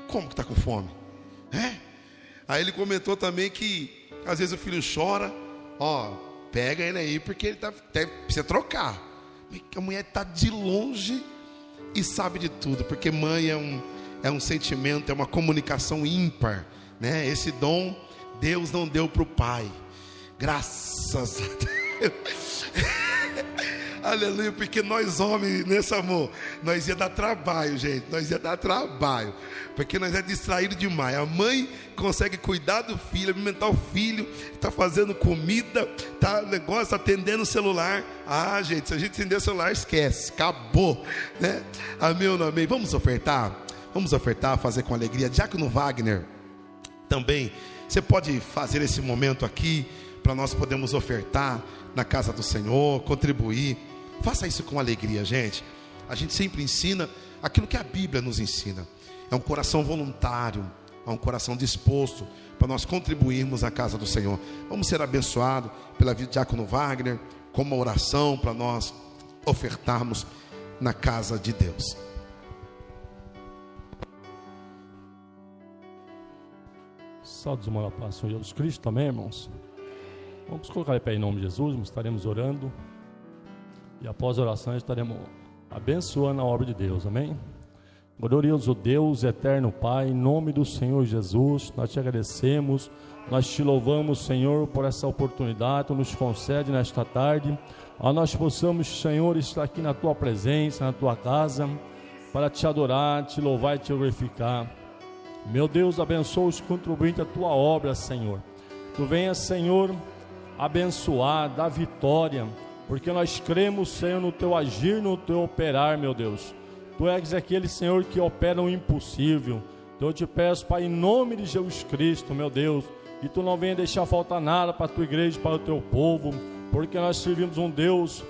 como que está com fome? É? Aí ele comentou também que às vezes o filho chora, ó, pega ele aí porque ele tá, precisa trocar. A mulher está de longe e sabe de tudo, porque mãe é um, é um sentimento, é uma comunicação ímpar, né? Esse dom Deus não deu para o pai, graças a Deus. Aleluia, porque nós homens, nesse amor, nós ia dar trabalho, gente. Nós ia dar trabalho. Porque nós é distraído demais. A mãe consegue cuidar do filho, alimentar o filho, está fazendo comida, tá negócio, atendendo o celular. Ah, gente, se a gente atender o celular, esquece, acabou, né? Amém ou não amém? Vamos ofertar? Vamos ofertar, fazer com alegria. Diácono Wagner, também, você pode fazer esse momento aqui para nós podermos ofertar na casa do Senhor, contribuir. Faça isso com alegria, gente. A gente sempre ensina aquilo que a Bíblia nos ensina. É um coração voluntário, é um coração disposto para nós contribuirmos na casa do Senhor. Vamos ser abençoados pela vida de Diácono Wagner, com uma oração para nós ofertarmos na casa de Deus. Salve do a paz, Senhor Jesus Cristo também, irmãos. Vamos colocar em pé em nome de Jesus, estaremos orando. E após a oração estaremos abençoando a obra de Deus, amém? Glorioso Deus, eterno Pai, em nome do Senhor Jesus, nós te agradecemos, nós te louvamos, Senhor, por essa oportunidade que nos concede nesta tarde, a nós possamos, Senhor, estar aqui na tua presença, na tua casa, para te adorar, te louvar e te glorificar. Meu Deus, abençoa os contribuintes da tua obra, Senhor. Tu venha, Senhor, abençoar, dar vitória porque nós cremos, Senhor, no teu agir, no teu operar, meu Deus. Tu és aquele, Senhor, que opera o impossível. Então eu te peço, Pai, em nome de Jesus Cristo, meu Deus, que tu não venha deixar faltar nada para a tua igreja, para o teu povo, porque nós servimos um Deus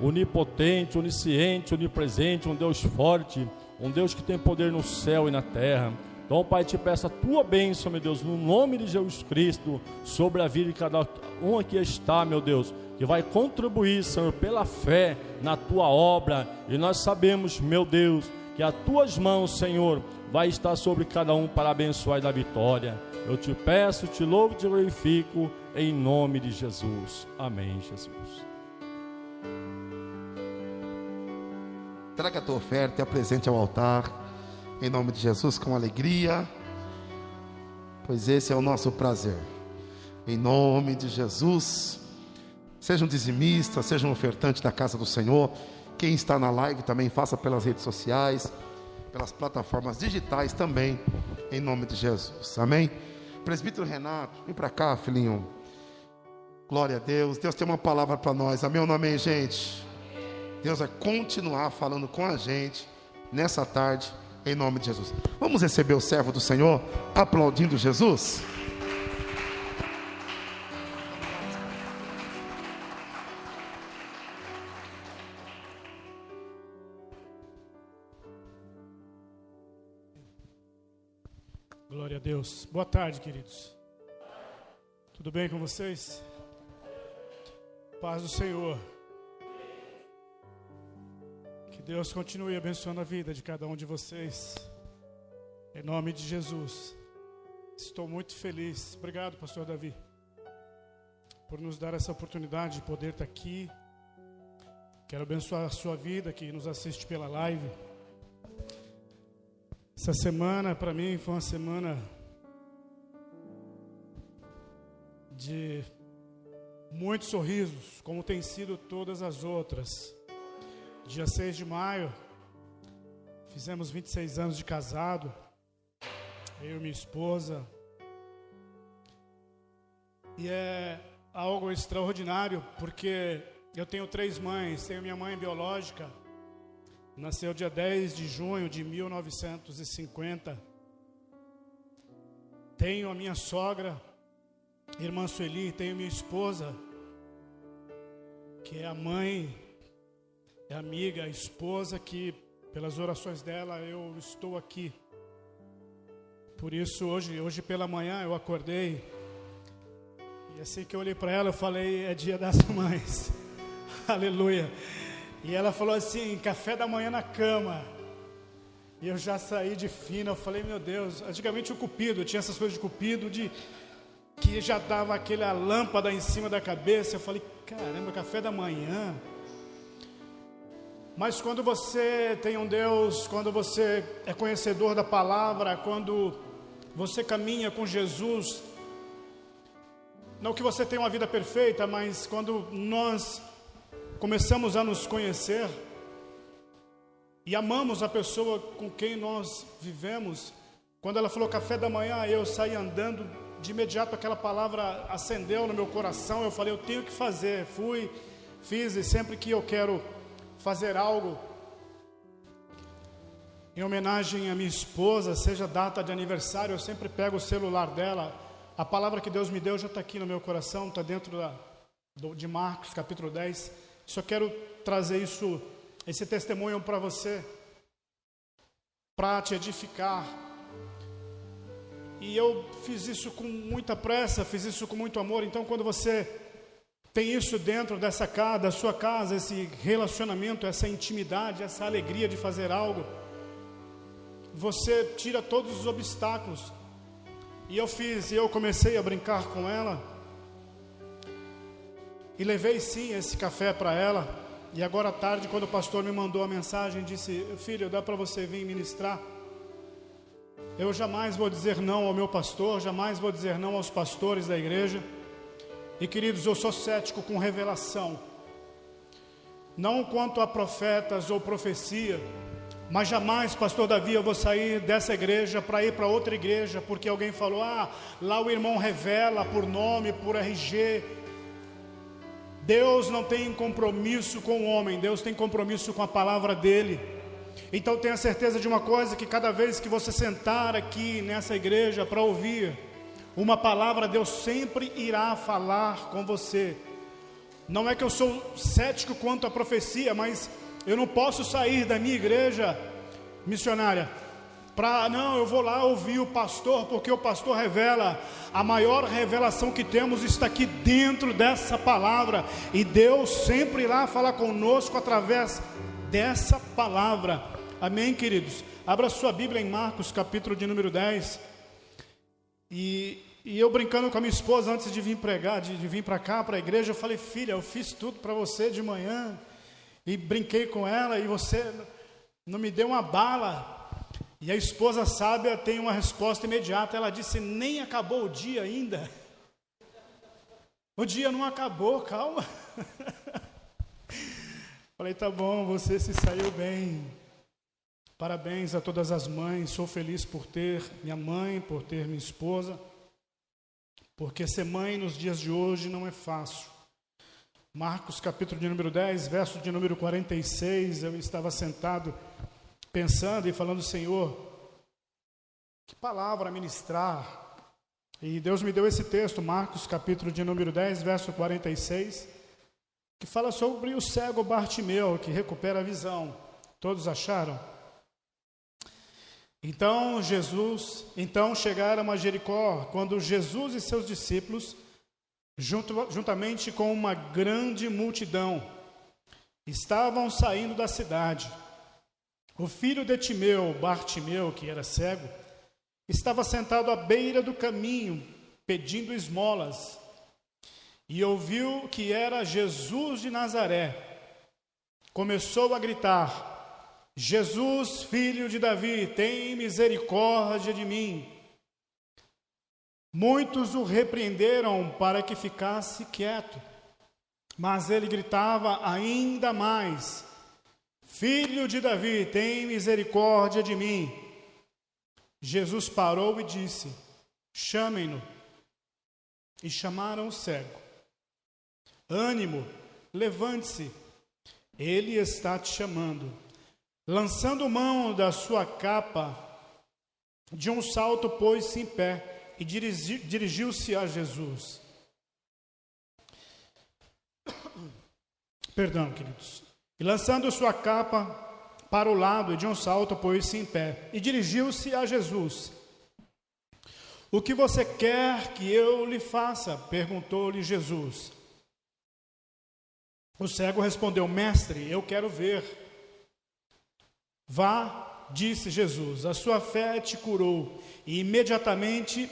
onipotente, onisciente, onipresente, um Deus forte, um Deus que tem poder no céu e na terra. Então, Pai, te peço a tua bênção, meu Deus, no nome de Jesus Cristo, sobre a vida de cada um aqui está, meu Deus que vai contribuir, Senhor, pela fé na tua obra. E nós sabemos, meu Deus, que as tuas mãos, Senhor, vai estar sobre cada um para abençoar e dar vitória. Eu te peço, te louvo e te glorifico em nome de Jesus. Amém, Jesus. Traga a tua oferta e apresente ao altar, em nome de Jesus, com alegria, pois esse é o nosso prazer. Em nome de Jesus. Seja um dizimista, seja um ofertante da casa do Senhor. Quem está na live também faça pelas redes sociais. pelas plataformas digitais também, em nome de Jesus. Amém? Presbítero Renato, vem para cá, filhinho. Glória a Deus. Deus tem uma palavra para nós. Amém ou não amém, gente? Deus vai continuar falando com a gente nessa tarde, em nome de Jesus. Vamos receber o servo do Senhor aplaudindo Jesus? Glória a Deus. Boa tarde, queridos. Tudo bem com vocês? Paz do Senhor. Que Deus continue abençoando a vida de cada um de vocês. Em nome de Jesus. Estou muito feliz. Obrigado, pastor Davi, por nos dar essa oportunidade de poder estar aqui. Quero abençoar a sua vida que nos assiste pela live. Essa semana, para mim, foi uma semana de muitos sorrisos, como tem sido todas as outras. Dia 6 de maio, fizemos 26 anos de casado, eu e minha esposa. E é algo extraordinário, porque eu tenho três mães, tenho minha mãe biológica, Nasceu dia 10 de junho de 1950. Tenho a minha sogra, irmã Sueli, tenho minha esposa, que é a mãe, é amiga, esposa que pelas orações dela eu estou aqui. Por isso hoje, hoje pela manhã eu acordei e assim que eu olhei para ela eu falei é dia das mães. Aleluia. E ela falou assim: café da manhã na cama. E eu já saí de fina. Eu falei: meu Deus. Antigamente o cupido, tinha essas coisas de cupido, de que já dava aquela lâmpada em cima da cabeça. Eu falei: caramba, café da manhã. Mas quando você tem um Deus, quando você é conhecedor da palavra, quando você caminha com Jesus, não que você tenha uma vida perfeita, mas quando nós começamos a nos conhecer e amamos a pessoa com quem nós vivemos. Quando ela falou café da manhã, eu saí andando, de imediato aquela palavra acendeu no meu coração. Eu falei, eu tenho que fazer. Fui, fiz, e sempre que eu quero fazer algo, em homenagem à minha esposa, seja data de aniversário, eu sempre pego o celular dela. A palavra que Deus me deu já está aqui no meu coração, está dentro da, do, de Marcos, capítulo 10. Só quero trazer isso, esse testemunho para você, para te edificar. E eu fiz isso com muita pressa, fiz isso com muito amor. Então, quando você tem isso dentro dessa casa, da sua casa, esse relacionamento, essa intimidade, essa alegria de fazer algo, você tira todos os obstáculos. E eu fiz, e eu comecei a brincar com ela. E levei sim esse café para ela. E agora à tarde, quando o pastor me mandou a mensagem, disse: Filho, dá para você vir ministrar? Eu jamais vou dizer não ao meu pastor, jamais vou dizer não aos pastores da igreja. E queridos, eu sou cético com revelação, não quanto a profetas ou profecia, mas jamais, pastor Davi, eu vou sair dessa igreja para ir para outra igreja, porque alguém falou: ah, lá o irmão revela por nome, por RG. Deus não tem compromisso com o homem, Deus tem compromisso com a palavra dele. Então tenha certeza de uma coisa: que cada vez que você sentar aqui nessa igreja para ouvir uma palavra, Deus sempre irá falar com você. Não é que eu sou cético quanto à profecia, mas eu não posso sair da minha igreja missionária para não, eu vou lá ouvir o pastor, porque o pastor revela. A maior revelação que temos está aqui dentro dessa palavra, e Deus sempre irá falar conosco através dessa palavra. Amém, queridos? Abra sua Bíblia em Marcos, capítulo de número 10. E, e eu brincando com a minha esposa antes de vir pregar, de, de vir para cá, para a igreja, eu falei, filha, eu fiz tudo para você de manhã. E brinquei com ela, e você não me deu uma bala. E a esposa sábia tem uma resposta imediata. Ela disse: Nem acabou o dia ainda. O dia não acabou, calma. Falei: Tá bom, você se saiu bem. Parabéns a todas as mães. Sou feliz por ter minha mãe, por ter minha esposa. Porque ser mãe nos dias de hoje não é fácil. Marcos capítulo de número 10, verso de número 46, eu estava sentado pensando e falando, Senhor, que palavra ministrar. E Deus me deu esse texto, Marcos capítulo de número 10, verso 46, que fala sobre o cego Bartimeu, que recupera a visão. Todos acharam? Então Jesus, então chegaram a Jericó, quando Jesus e seus discípulos junto, juntamente com uma grande multidão, estavam saindo da cidade. O filho de Timeu, Bartimeu, que era cego, estava sentado à beira do caminho, pedindo esmolas, e ouviu que era Jesus de Nazaré. Começou a gritar: Jesus, filho de Davi, tem misericórdia de mim. Muitos o repreenderam para que ficasse quieto, mas ele gritava ainda mais: Filho de Davi, tem misericórdia de mim. Jesus parou e disse: Chamem-no. E chamaram o cego. Ânimo, levante-se, ele está te chamando. Lançando mão da sua capa, de um salto pôs-se em pé e dirigiu-se a Jesus. Perdão, queridos. E lançando sua capa para o lado de um salto, pôs-se em pé e dirigiu-se a Jesus. O que você quer que eu lhe faça? perguntou-lhe Jesus. O cego respondeu: Mestre, eu quero ver. Vá, disse Jesus, a sua fé te curou. E imediatamente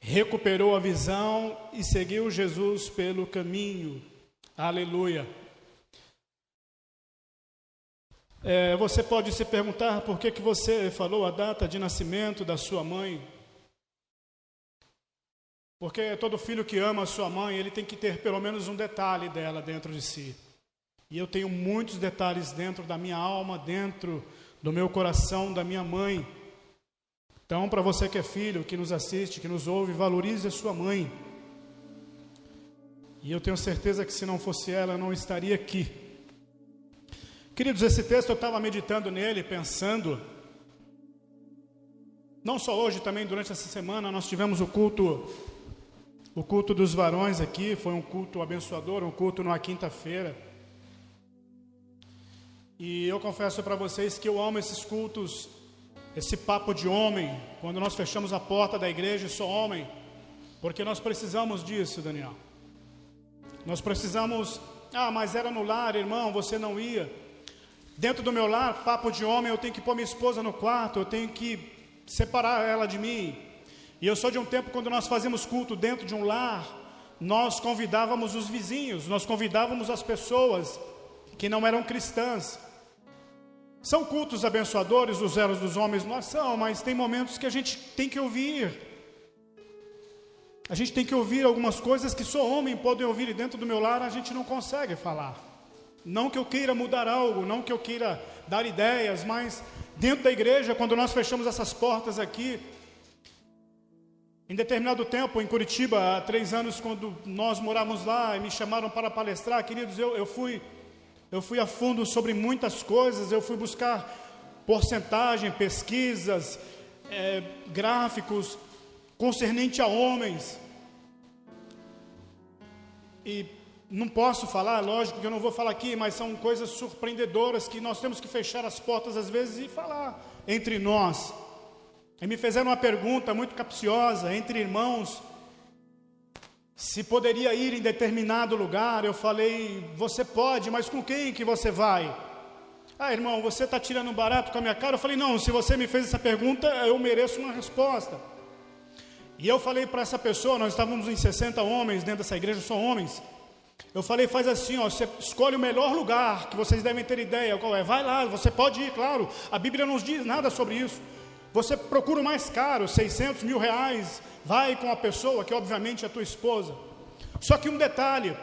recuperou a visão e seguiu Jesus pelo caminho. Aleluia. É, você pode se perguntar por que, que você falou a data de nascimento da sua mãe. Porque todo filho que ama a sua mãe, ele tem que ter pelo menos um detalhe dela dentro de si. E eu tenho muitos detalhes dentro da minha alma, dentro do meu coração, da minha mãe. Então, para você que é filho, que nos assiste, que nos ouve, valorize a sua mãe. E eu tenho certeza que se não fosse ela, eu não estaria aqui. Queridos, esse texto eu estava meditando nele, pensando. Não só hoje, também durante essa semana, nós tivemos o culto, o culto dos varões aqui. Foi um culto abençoador, um culto numa quinta-feira. E eu confesso para vocês que eu amo esses cultos esse papo de homem, quando nós fechamos a porta da igreja, sou homem, porque nós precisamos disso, Daniel. Nós precisamos, ah, mas era no lar, irmão, você não ia. Dentro do meu lar, papo de homem, eu tenho que pôr minha esposa no quarto, eu tenho que separar ela de mim. E eu sou de um tempo quando nós fazíamos culto dentro de um lar, nós convidávamos os vizinhos, nós convidávamos as pessoas que não eram cristãs. São cultos abençoadores os elos dos homens, nós são, mas tem momentos que a gente tem que ouvir. A gente tem que ouvir algumas coisas que só homem pode ouvir e dentro do meu lar a gente não consegue falar. Não que eu queira mudar algo, não que eu queira dar ideias, mas dentro da igreja, quando nós fechamos essas portas aqui, em determinado tempo, em Curitiba, há três anos, quando nós morávamos lá e me chamaram para palestrar, queridos, eu, eu fui eu fui a fundo sobre muitas coisas, eu fui buscar porcentagem, pesquisas, é, gráficos concernente a homens. E não posso falar, lógico que eu não vou falar aqui, mas são coisas surpreendedoras que nós temos que fechar as portas às vezes e falar entre nós. E me fizeram uma pergunta muito capciosa entre irmãos se poderia ir em determinado lugar, eu falei, você pode, mas com quem que você vai? Ah, irmão, você está tirando um barato com a minha cara? Eu falei, não, se você me fez essa pergunta, eu mereço uma resposta. E eu falei para essa pessoa, nós estávamos em 60 homens dentro dessa igreja, só homens. Eu falei, faz assim, ó, você escolhe o melhor lugar, que vocês devem ter ideia qual é. Vai lá, você pode ir, claro. A Bíblia não nos diz nada sobre isso. Você procura o mais caro, 600 mil reais, vai com a pessoa que obviamente é tua esposa. Só que um detalhe: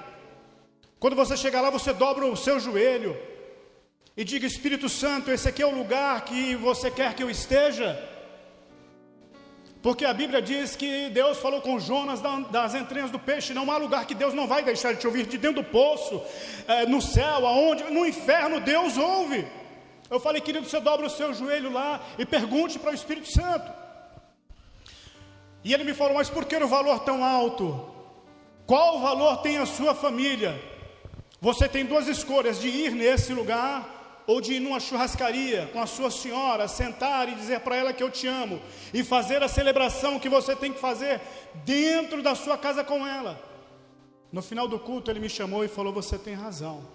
quando você chegar lá, você dobra o seu joelho e diga: Espírito Santo, esse aqui é o lugar que você quer que eu esteja? Porque a Bíblia diz que Deus falou com Jonas das entranhas do peixe. Não há lugar que Deus não vai deixar de te ouvir, de dentro do poço, é, no céu, aonde, no inferno, Deus ouve. Eu falei, querido, você dobra o seu joelho lá e pergunte para o Espírito Santo. E ele me falou, mas por que o valor tão alto? Qual valor tem a sua família? Você tem duas escolhas: de ir nesse lugar ou de ir numa churrascaria com a sua senhora, sentar e dizer para ela que eu te amo, e fazer a celebração que você tem que fazer dentro da sua casa com ela. No final do culto, ele me chamou e falou: Você tem razão.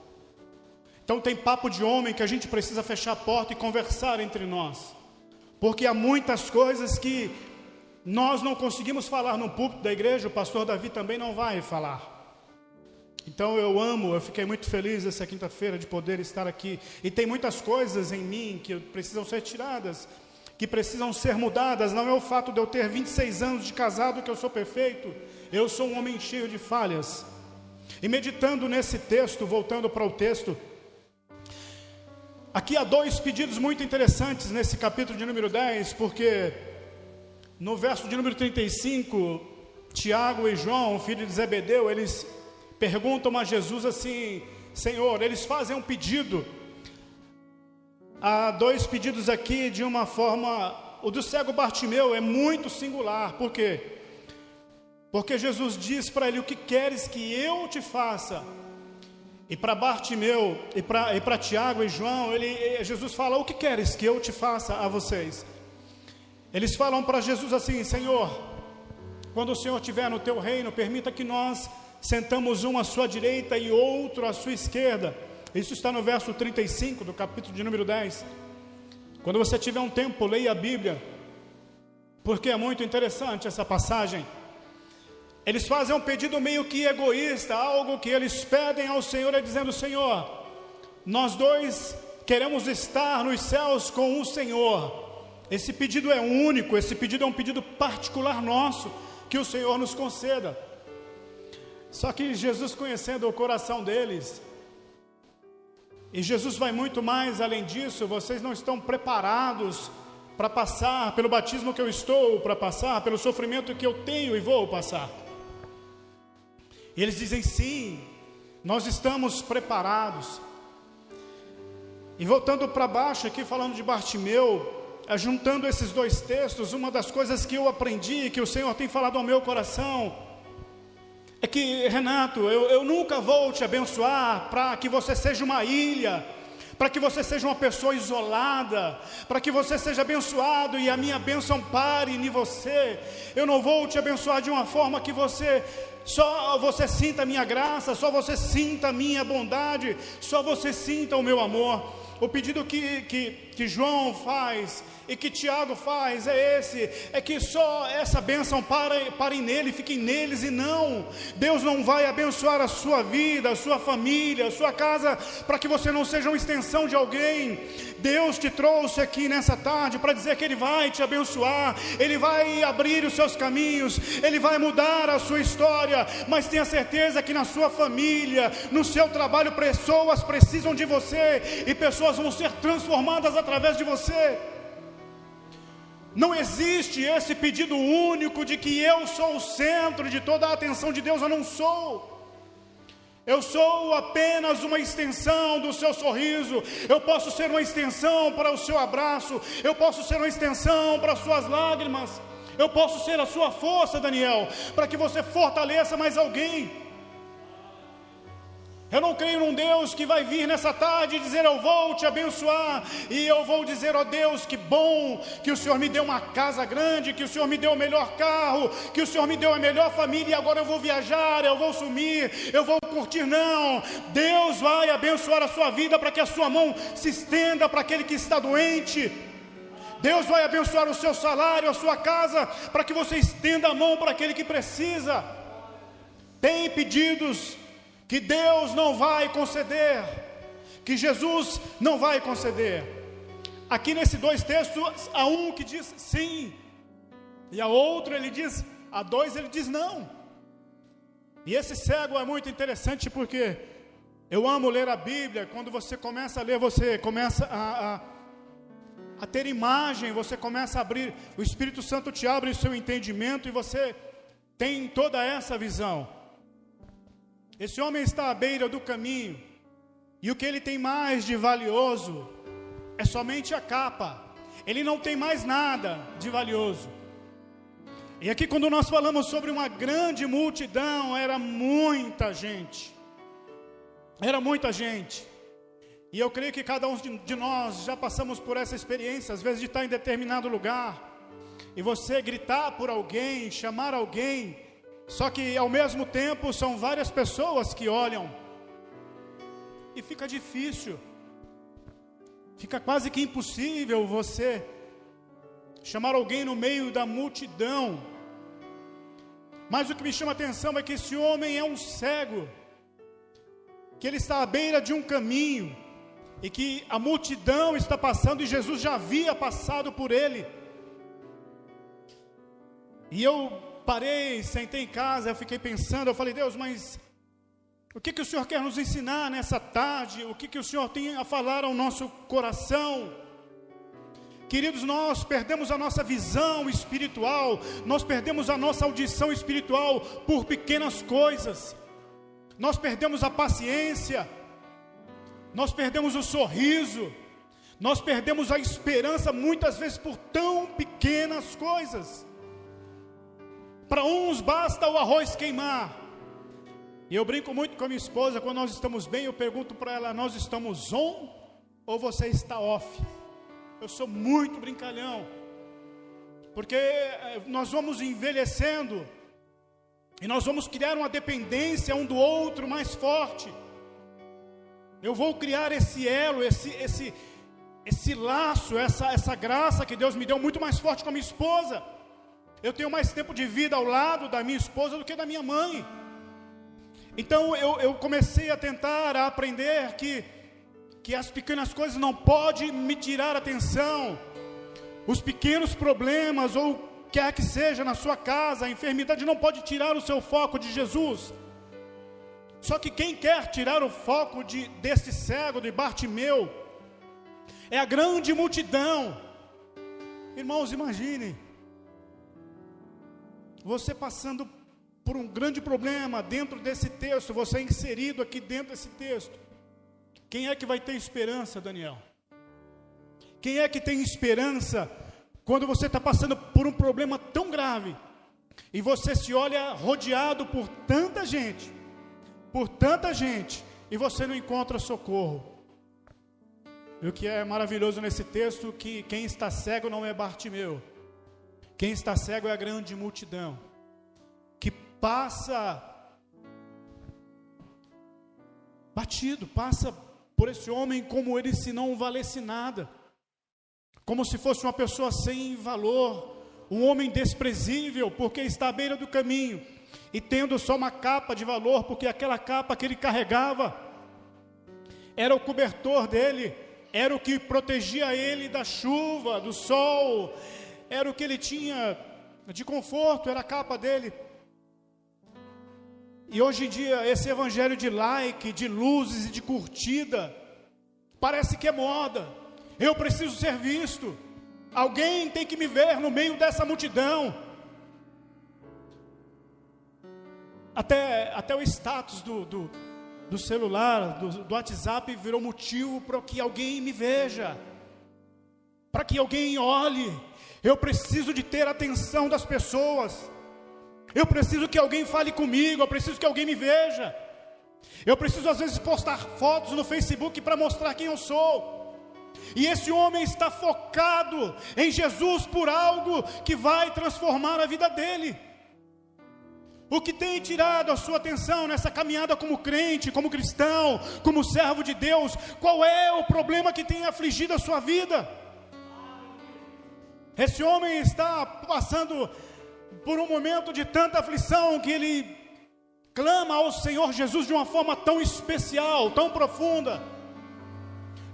Então, tem papo de homem que a gente precisa fechar a porta e conversar entre nós, porque há muitas coisas que nós não conseguimos falar no púlpito da igreja, o pastor Davi também não vai falar. Então eu amo, eu fiquei muito feliz essa quinta-feira de poder estar aqui. E tem muitas coisas em mim que precisam ser tiradas, que precisam ser mudadas. Não é o fato de eu ter 26 anos de casado que eu sou perfeito. Eu sou um homem cheio de falhas. E meditando nesse texto, voltando para o texto, aqui há dois pedidos muito interessantes nesse capítulo de número 10, porque no verso de número 35, Tiago e João, filho de Zebedeu, eles perguntam a Jesus assim: Senhor, eles fazem um pedido. Há dois pedidos aqui de uma forma. O do cego Bartimeu é muito singular, por quê? Porque Jesus diz para ele: O que queres que eu te faça? E para Bartimeu, e para Tiago e João, ele, Jesus fala: O que queres que eu te faça a vocês? Eles falam para Jesus assim: Senhor, quando o Senhor estiver no teu reino, permita que nós sentamos um à sua direita e outro à sua esquerda. Isso está no verso 35 do capítulo de número 10. Quando você tiver um tempo, leia a Bíblia, porque é muito interessante essa passagem. Eles fazem um pedido meio que egoísta, algo que eles pedem ao Senhor, é dizendo: Senhor, nós dois queremos estar nos céus com o Senhor. Esse pedido é único, esse pedido é um pedido particular nosso, que o Senhor nos conceda. Só que Jesus, conhecendo o coração deles, e Jesus vai muito mais além disso, vocês não estão preparados para passar pelo batismo que eu estou para passar, pelo sofrimento que eu tenho e vou passar. E eles dizem sim, nós estamos preparados. E voltando para baixo aqui, falando de Bartimeu, juntando esses dois textos, uma das coisas que eu aprendi, que o Senhor tem falado ao meu coração, é que, Renato, eu, eu nunca vou te abençoar para que você seja uma ilha, para que você seja uma pessoa isolada, para que você seja abençoado e a minha bênção pare em você. Eu não vou te abençoar de uma forma que você só você sinta a minha graça, só você sinta a minha bondade, só você sinta o meu amor. O pedido que, que, que João faz e que Tiago faz é esse: é que só essa bênção pare, pare nele, fique neles e não. Deus não vai abençoar a sua vida, a sua família, a sua casa, para que você não seja uma extensão de alguém. Deus te trouxe aqui nessa tarde para dizer que Ele vai te abençoar, Ele vai abrir os seus caminhos, Ele vai mudar a sua história, mas tenha certeza que na sua família, no seu trabalho, pessoas precisam de você e pessoas vão ser transformadas através de você. Não existe esse pedido único de que eu sou o centro de toda a atenção de Deus, eu não sou. Eu sou apenas uma extensão do seu sorriso, eu posso ser uma extensão para o seu abraço, eu posso ser uma extensão para as suas lágrimas, eu posso ser a sua força, Daniel, para que você fortaleça mais alguém. Eu não creio num Deus que vai vir nessa tarde e dizer: Eu vou te abençoar, e eu vou dizer: Ó oh Deus, que bom que o Senhor me deu uma casa grande, que o Senhor me deu o melhor carro, que o Senhor me deu a melhor família, e agora eu vou viajar, eu vou sumir, eu vou curtir. Não, Deus vai abençoar a sua vida para que a sua mão se estenda para aquele que está doente. Deus vai abençoar o seu salário, a sua casa, para que você estenda a mão para aquele que precisa. Tem pedidos que Deus não vai conceder, que Jesus não vai conceder. Aqui nesses dois textos, há um que diz sim, e a outro ele diz, a dois ele diz não. E esse cego é muito interessante porque Eu amo ler a Bíblia. Quando você começa a ler, você começa a, a, a ter imagem, você começa a abrir. O Espírito Santo te abre o seu entendimento e você tem toda essa visão. Esse homem está à beira do caminho. E o que ele tem mais de valioso é somente a capa. Ele não tem mais nada de valioso. E aqui, quando nós falamos sobre uma grande multidão, era muita gente. Era muita gente. E eu creio que cada um de nós já passamos por essa experiência, às vezes de estar em determinado lugar e você gritar por alguém, chamar alguém, só que ao mesmo tempo são várias pessoas que olham e fica difícil, fica quase que impossível você chamar alguém no meio da multidão. Mas o que me chama a atenção é que esse homem é um cego que ele está à beira de um caminho e que a multidão está passando e Jesus já havia passado por ele. E eu parei, sentei em casa, eu fiquei pensando, eu falei, Deus, mas o que, que o Senhor quer nos ensinar nessa tarde? O que, que o Senhor tem a falar ao nosso coração? Queridos, nós perdemos a nossa visão espiritual, nós perdemos a nossa audição espiritual por pequenas coisas nós perdemos a paciência, nós perdemos o sorriso, nós perdemos a esperança muitas vezes por tão pequenas coisas. Para uns basta o arroz queimar. E eu brinco muito com a minha esposa, quando nós estamos bem, eu pergunto para ela: nós estamos on ou você está off? Eu sou muito brincalhão, porque eh, nós vamos envelhecendo e nós vamos criar uma dependência um do outro mais forte. Eu vou criar esse elo, esse, esse, esse laço, essa, essa graça que Deus me deu muito mais forte com a minha esposa. Eu tenho mais tempo de vida ao lado da minha esposa do que da minha mãe. Então eu, eu comecei a tentar a aprender que, que as pequenas coisas não podem me tirar atenção. Os pequenos problemas ou quer que seja na sua casa, a enfermidade não pode tirar o seu foco de Jesus. Só que quem quer tirar o foco de, deste cego, de Bartimeu, é a grande multidão. Irmãos, imaginem, você passando por um grande problema dentro desse texto, você é inserido aqui dentro desse texto. Quem é que vai ter esperança, Daniel? Quem é que tem esperança quando você está passando por um problema tão grave e você se olha rodeado por tanta gente, por tanta gente, e você não encontra socorro. E o que é maravilhoso nesse texto que quem está cego não é Bartimeu. Quem está cego é a grande multidão que passa batido, passa por esse homem como ele se não valesse nada como se fosse uma pessoa sem valor, um homem desprezível, porque está à beira do caminho, e tendo só uma capa de valor, porque aquela capa que ele carregava era o cobertor dele, era o que protegia ele da chuva, do sol, era o que ele tinha de conforto, era a capa dele. E hoje em dia, esse evangelho de like, de luzes e de curtida, parece que é moda. Eu preciso ser visto. Alguém tem que me ver no meio dessa multidão. Até, até o status do, do, do celular, do, do WhatsApp, virou motivo para que alguém me veja, para que alguém olhe. Eu preciso de ter a atenção das pessoas. Eu preciso que alguém fale comigo. Eu preciso que alguém me veja. Eu preciso às vezes postar fotos no Facebook para mostrar quem eu sou. E esse homem está focado em Jesus por algo que vai transformar a vida dele. O que tem tirado a sua atenção nessa caminhada como crente, como cristão, como servo de Deus? Qual é o problema que tem afligido a sua vida? Esse homem está passando por um momento de tanta aflição que ele clama ao Senhor Jesus de uma forma tão especial, tão profunda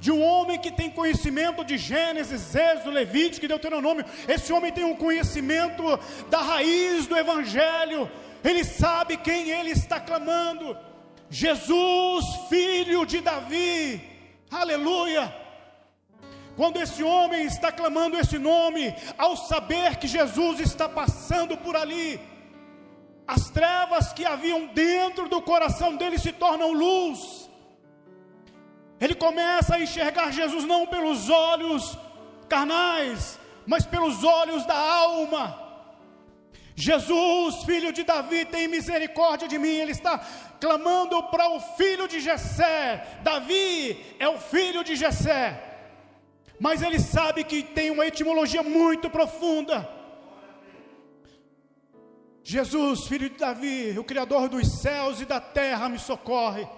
de um homem que tem conhecimento de Gênesis, Êxodo, Levítico e Deuteronômio. Esse homem tem um conhecimento da raiz do Evangelho, ele sabe quem ele está clamando. Jesus, filho de Davi, aleluia. Quando esse homem está clamando esse nome, ao saber que Jesus está passando por ali, as trevas que haviam dentro do coração dele se tornam luz. Ele começa a enxergar Jesus não pelos olhos carnais, mas pelos olhos da alma. Jesus, filho de Davi, tem misericórdia de mim. Ele está clamando para o filho de Jessé. Davi é o filho de Jessé. Mas ele sabe que tem uma etimologia muito profunda. Jesus, filho de Davi, o Criador dos céus e da terra, me socorre.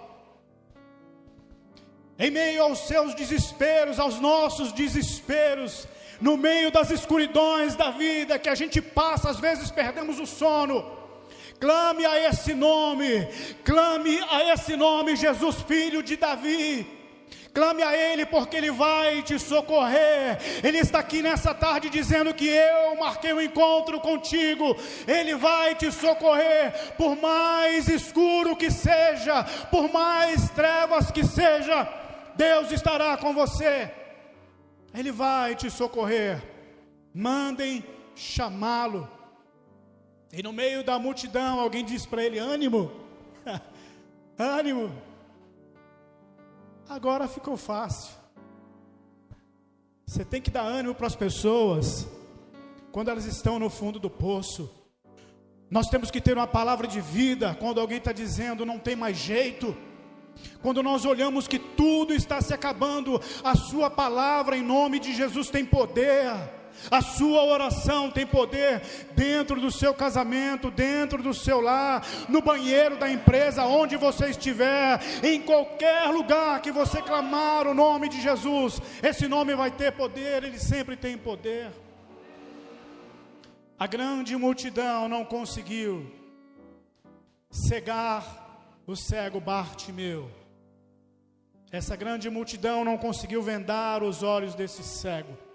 Em meio aos seus desesperos, aos nossos desesperos, no meio das escuridões da vida que a gente passa, às vezes perdemos o sono. Clame a esse nome, clame a esse nome, Jesus, filho de Davi. Clame a Ele, porque Ele vai te socorrer. Ele está aqui nessa tarde dizendo que eu marquei um encontro contigo. Ele vai te socorrer, por mais escuro que seja, por mais trevas que seja, Deus estará com você. Ele vai te socorrer. Mandem chamá-lo. E no meio da multidão, alguém diz para ele: ânimo, ânimo. Agora ficou fácil. Você tem que dar ânimo para as pessoas quando elas estão no fundo do poço. Nós temos que ter uma palavra de vida quando alguém está dizendo não tem mais jeito. Quando nós olhamos que tudo está se acabando, a Sua palavra em nome de Jesus tem poder. A sua oração tem poder dentro do seu casamento, dentro do seu lar, no banheiro da empresa, onde você estiver, em qualquer lugar que você clamar o nome de Jesus, esse nome vai ter poder, ele sempre tem poder. A grande multidão não conseguiu cegar o cego Bartimeu. Essa grande multidão não conseguiu vendar os olhos desse cego.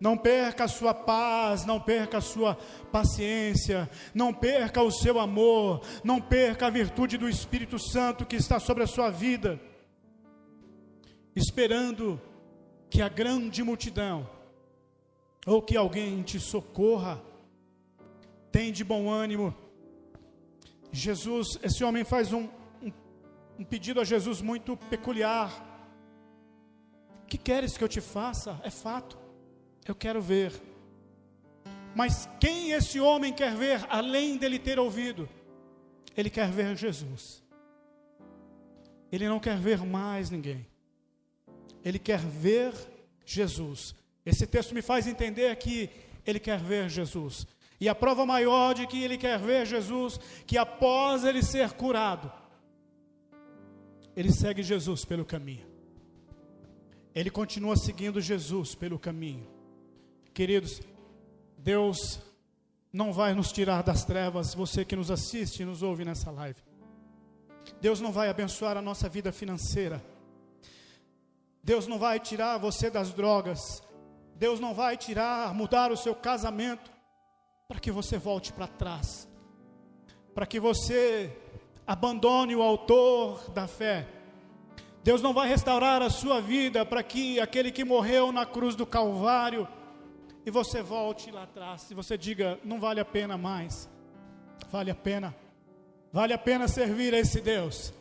Não perca a sua paz, não perca a sua paciência, não perca o seu amor, não perca a virtude do Espírito Santo que está sobre a sua vida, esperando que a grande multidão, ou que alguém te socorra, tem de bom ânimo. Jesus, esse homem faz um, um, um pedido a Jesus muito peculiar. Que queres que eu te faça? É fato. Eu quero ver. Mas quem esse homem quer ver, além dele ter ouvido? Ele quer ver Jesus. Ele não quer ver mais ninguém. Ele quer ver Jesus. Esse texto me faz entender que ele quer ver Jesus. E a prova maior de que ele quer ver Jesus, que após ele ser curado, ele segue Jesus pelo caminho. Ele continua seguindo Jesus pelo caminho. Queridos, Deus não vai nos tirar das trevas, você que nos assiste e nos ouve nessa live. Deus não vai abençoar a nossa vida financeira. Deus não vai tirar você das drogas. Deus não vai tirar, mudar o seu casamento para que você volte para trás. Para que você abandone o autor da fé. Deus não vai restaurar a sua vida para que aquele que morreu na cruz do Calvário e você volte lá atrás e você diga: não vale a pena mais. Vale a pena. Vale a pena servir a esse Deus.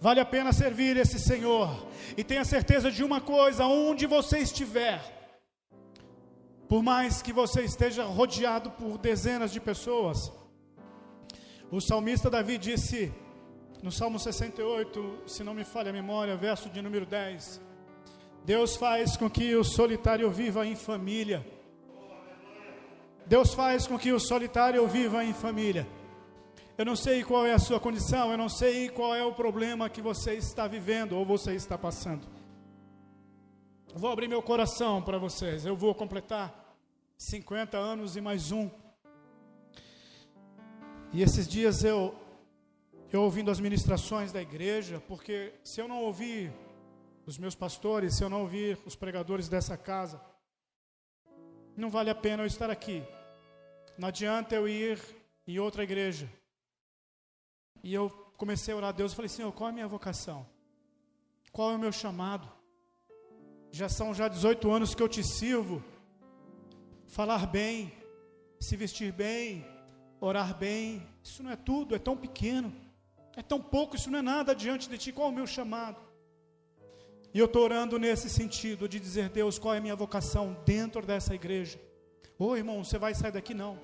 Vale a pena servir esse Senhor. E tenha certeza de uma coisa: onde você estiver, por mais que você esteja rodeado por dezenas de pessoas, o salmista Davi disse no Salmo 68, se não me falha a memória, verso de número 10: Deus faz com que o solitário viva em família Deus faz com que o solitário viva em família. Eu não sei qual é a sua condição, eu não sei qual é o problema que você está vivendo ou você está passando. Vou abrir meu coração para vocês. Eu vou completar 50 anos e mais um. E esses dias eu eu ouvindo as ministrações da igreja, porque se eu não ouvir os meus pastores, se eu não ouvir os pregadores dessa casa, não vale a pena eu estar aqui. Não adianta eu ir em outra igreja. E eu comecei a orar a Deus, eu falei, Senhor, qual é a minha vocação? Qual é o meu chamado? Já são já 18 anos que eu te sirvo. Falar bem, se vestir bem, orar bem, isso não é tudo, é tão pequeno, é tão pouco, isso não é nada diante de ti. Qual é o meu chamado? E eu estou orando nesse sentido de dizer, Deus, qual é a minha vocação dentro dessa igreja? Ô oh, irmão, você vai sair daqui? Não.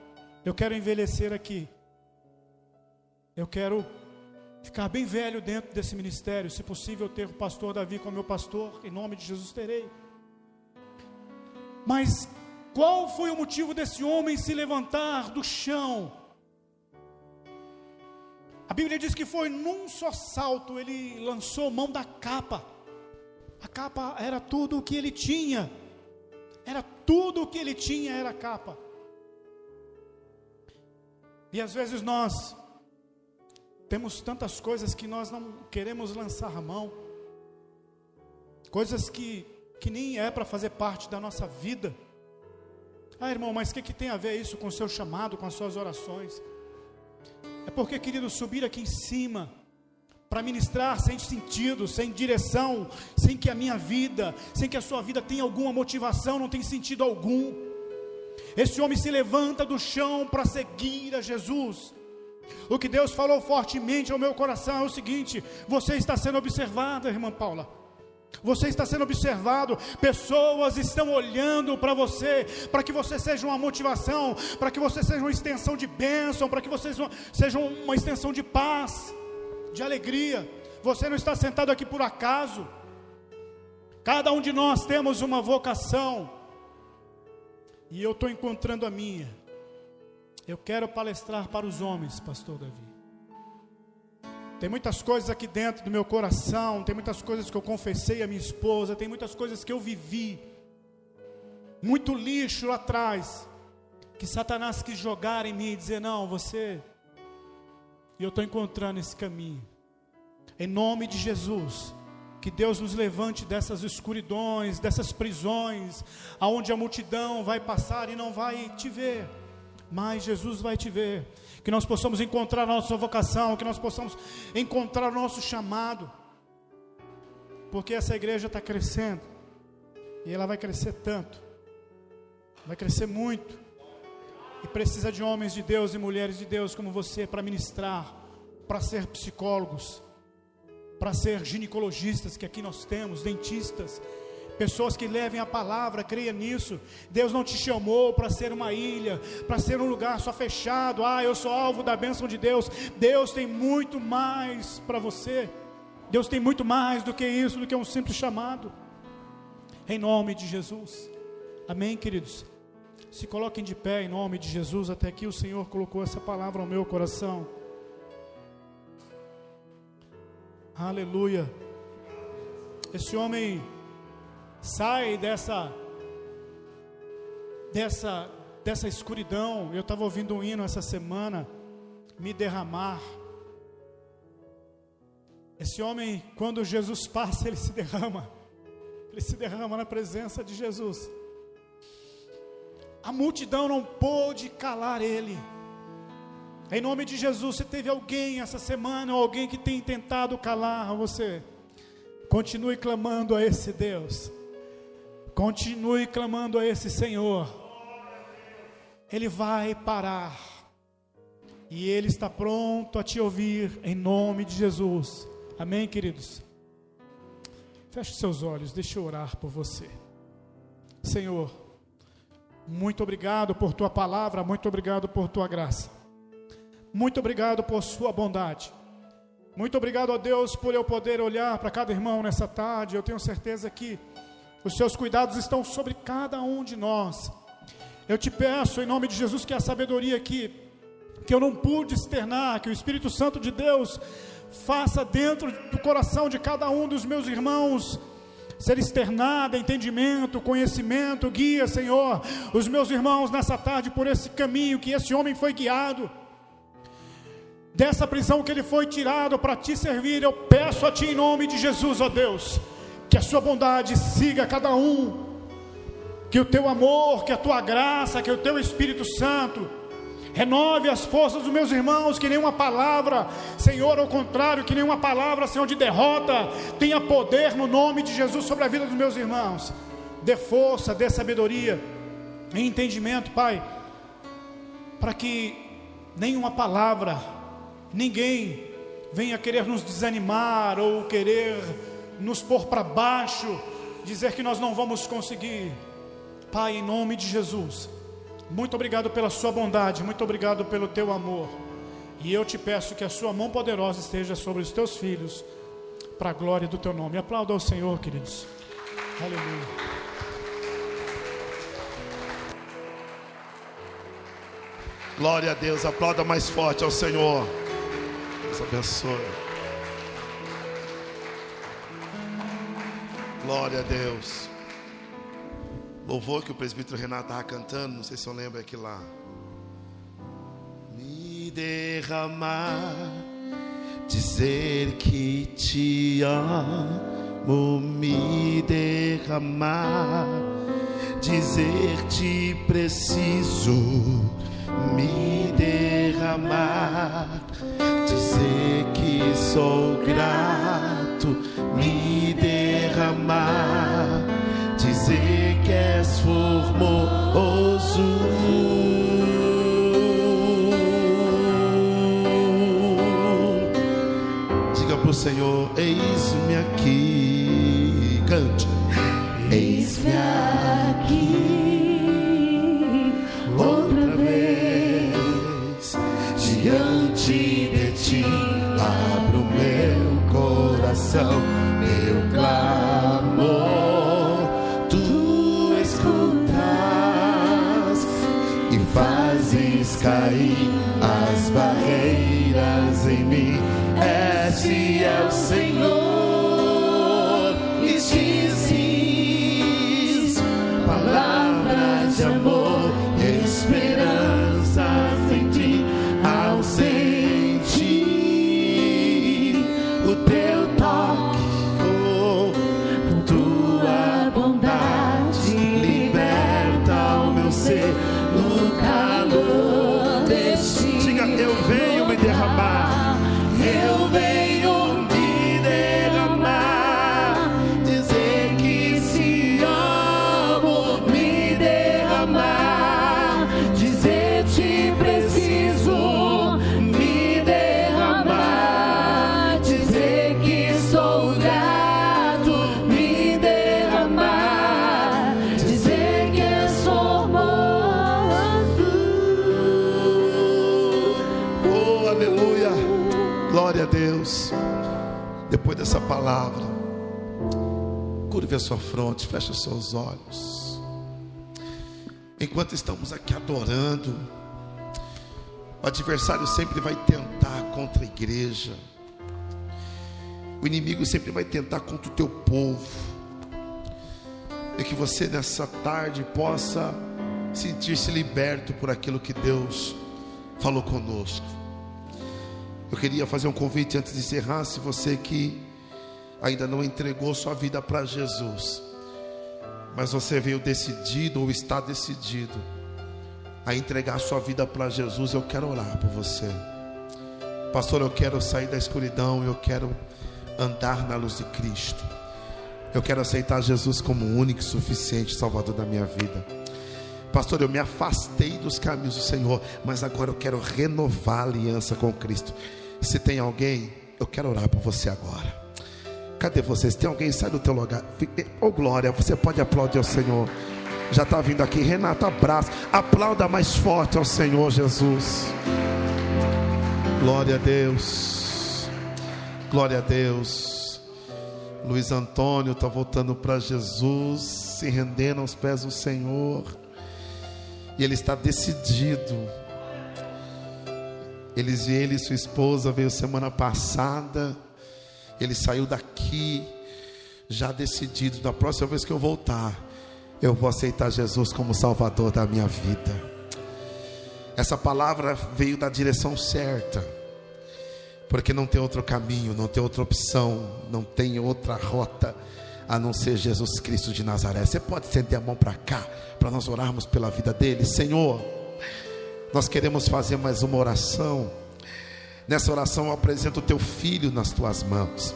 Eu quero envelhecer aqui. Eu quero ficar bem velho dentro desse ministério. Se possível, ter o pastor Davi como meu pastor. Em nome de Jesus terei. Mas qual foi o motivo desse homem se levantar do chão? A Bíblia diz que foi num só salto ele lançou mão da capa. A capa era tudo o que ele tinha. Era tudo o que ele tinha era a capa. E às vezes nós temos tantas coisas que nós não queremos lançar a mão, coisas que, que nem é para fazer parte da nossa vida. Ah, irmão, mas o que, que tem a ver isso com o seu chamado, com as suas orações? É porque, querido, subir aqui em cima, para ministrar sem sentido, sem direção, sem que a minha vida, sem que a sua vida tenha alguma motivação, não tem sentido algum. Esse homem se levanta do chão para seguir a Jesus. O que Deus falou fortemente ao meu coração é o seguinte: você está sendo observada, irmã Paula. Você está sendo observado, pessoas estão olhando para você, para que você seja uma motivação, para que você seja uma extensão de bênção, para que você seja uma extensão de paz, de alegria. Você não está sentado aqui por acaso. Cada um de nós temos uma vocação, e eu estou encontrando a minha. Eu quero palestrar para os homens, pastor Davi. Tem muitas coisas aqui dentro do meu coração, tem muitas coisas que eu confessei à minha esposa, tem muitas coisas que eu vivi. Muito lixo lá atrás, que Satanás quis jogar em mim e dizer: Não, você. E eu estou encontrando esse caminho. Em nome de Jesus, que Deus nos levante dessas escuridões, dessas prisões, aonde a multidão vai passar e não vai te ver. Mas Jesus vai te ver. Que nós possamos encontrar a nossa vocação, que nós possamos encontrar o nosso chamado, porque essa igreja está crescendo, e ela vai crescer tanto, vai crescer muito, e precisa de homens de Deus e mulheres de Deus como você para ministrar, para ser psicólogos, para ser ginecologistas, que aqui nós temos, dentistas, pessoas que levem a palavra, creia nisso. Deus não te chamou para ser uma ilha, para ser um lugar só fechado. Ah, eu sou alvo da bênção de Deus. Deus tem muito mais para você. Deus tem muito mais do que isso, do que um simples chamado. Em nome de Jesus. Amém, queridos. Se coloquem de pé em nome de Jesus. Até aqui o Senhor colocou essa palavra no meu coração. Aleluia. Esse homem sai dessa dessa dessa escuridão. Eu estava ouvindo um hino essa semana, me derramar. Esse homem, quando Jesus passa, ele se derrama. Ele se derrama na presença de Jesus. A multidão não pôde calar ele. Em nome de Jesus, se teve alguém essa semana, ou alguém que tem tentado calar você, continue clamando a esse Deus. Continue clamando a esse Senhor. Ele vai parar. E Ele está pronto a te ouvir em nome de Jesus. Amém, queridos? Feche seus olhos, deixa eu orar por você. Senhor, muito obrigado por tua palavra, muito obrigado por tua graça. Muito obrigado por sua bondade. Muito obrigado a Deus por eu poder olhar para cada irmão nessa tarde. Eu tenho certeza que os seus cuidados estão sobre cada um de nós. Eu te peço, em nome de Jesus, que a sabedoria que, que eu não pude externar, que o Espírito Santo de Deus faça dentro do coração de cada um dos meus irmãos ser externada, entendimento, conhecimento, guia, Senhor, os meus irmãos nessa tarde por esse caminho que esse homem foi guiado, dessa prisão que ele foi tirado para te servir, eu peço a Ti em nome de Jesus, ó Deus que a sua bondade siga cada um, que o teu amor, que a tua graça, que o teu Espírito Santo Renove as forças dos meus irmãos, que nenhuma palavra, Senhor, ao contrário, que nenhuma palavra, Senhor, de derrota tenha poder no nome de Jesus sobre a vida dos meus irmãos. Dê força, dê sabedoria e entendimento, Pai, para que nenhuma palavra, ninguém venha querer nos desanimar ou querer nos pôr para baixo, dizer que nós não vamos conseguir. Pai, em nome de Jesus, muito obrigado pela Sua bondade, muito obrigado pelo Teu amor. E eu te peço que a Sua mão poderosa esteja sobre os Teus filhos, para a glória do Teu nome. Aplauda ao Senhor, queridos. Aleluia. Glória a Deus, aplauda mais forte ao Senhor. Deus abençoe. Glória a Deus. Louvor que o presbítero Renato estava cantando, não sei se eu lembro aqui lá. Me derramar, dizer que te amo, me derramar, dizer te preciso, me derramar, dizer que sou grato, me derramar, formoso. Diga pro Senhor, eis-me aqui, cante. Eis-me aqui outra vez diante de ti. Abro meu coração, cair as barreiras em mim. Esse é o Senhor e dizes palavras de amor, a sua fronte, feche os seus olhos. Enquanto estamos aqui adorando, o adversário sempre vai tentar contra a igreja. O inimigo sempre vai tentar contra o teu povo. E que você nessa tarde possa sentir-se liberto por aquilo que Deus falou conosco. Eu queria fazer um convite antes de encerrar, se você que ainda não entregou sua vida para Jesus, mas você veio decidido ou está decidido a entregar sua vida para Jesus, eu quero orar por você. Pastor, eu quero sair da escuridão, eu quero andar na luz de Cristo. Eu quero aceitar Jesus como o único e suficiente Salvador da minha vida. Pastor, eu me afastei dos caminhos do Senhor, mas agora eu quero renovar a aliança com Cristo. Se tem alguém, eu quero orar por você agora. Cadê vocês? Tem alguém? Sai do teu lugar. Oh glória, você pode aplaudir ao Senhor. Já está vindo aqui, Renato, abraço. Aplauda mais forte ao Senhor Jesus. Glória a Deus. Glória a Deus. Luiz Antônio está voltando para Jesus, se rendendo aos pés do Senhor. E ele está decidido. Eles e ele e sua esposa veio semana passada. Ele saiu daqui já decidido. Da próxima vez que eu voltar, eu vou aceitar Jesus como Salvador da minha vida. Essa palavra veio da direção certa, porque não tem outro caminho, não tem outra opção, não tem outra rota a não ser Jesus Cristo de Nazaré. Você pode estender a mão para cá, para nós orarmos pela vida dele, Senhor. nós queremos fazer mais uma oração. Nessa oração eu apresento o teu filho nas tuas mãos.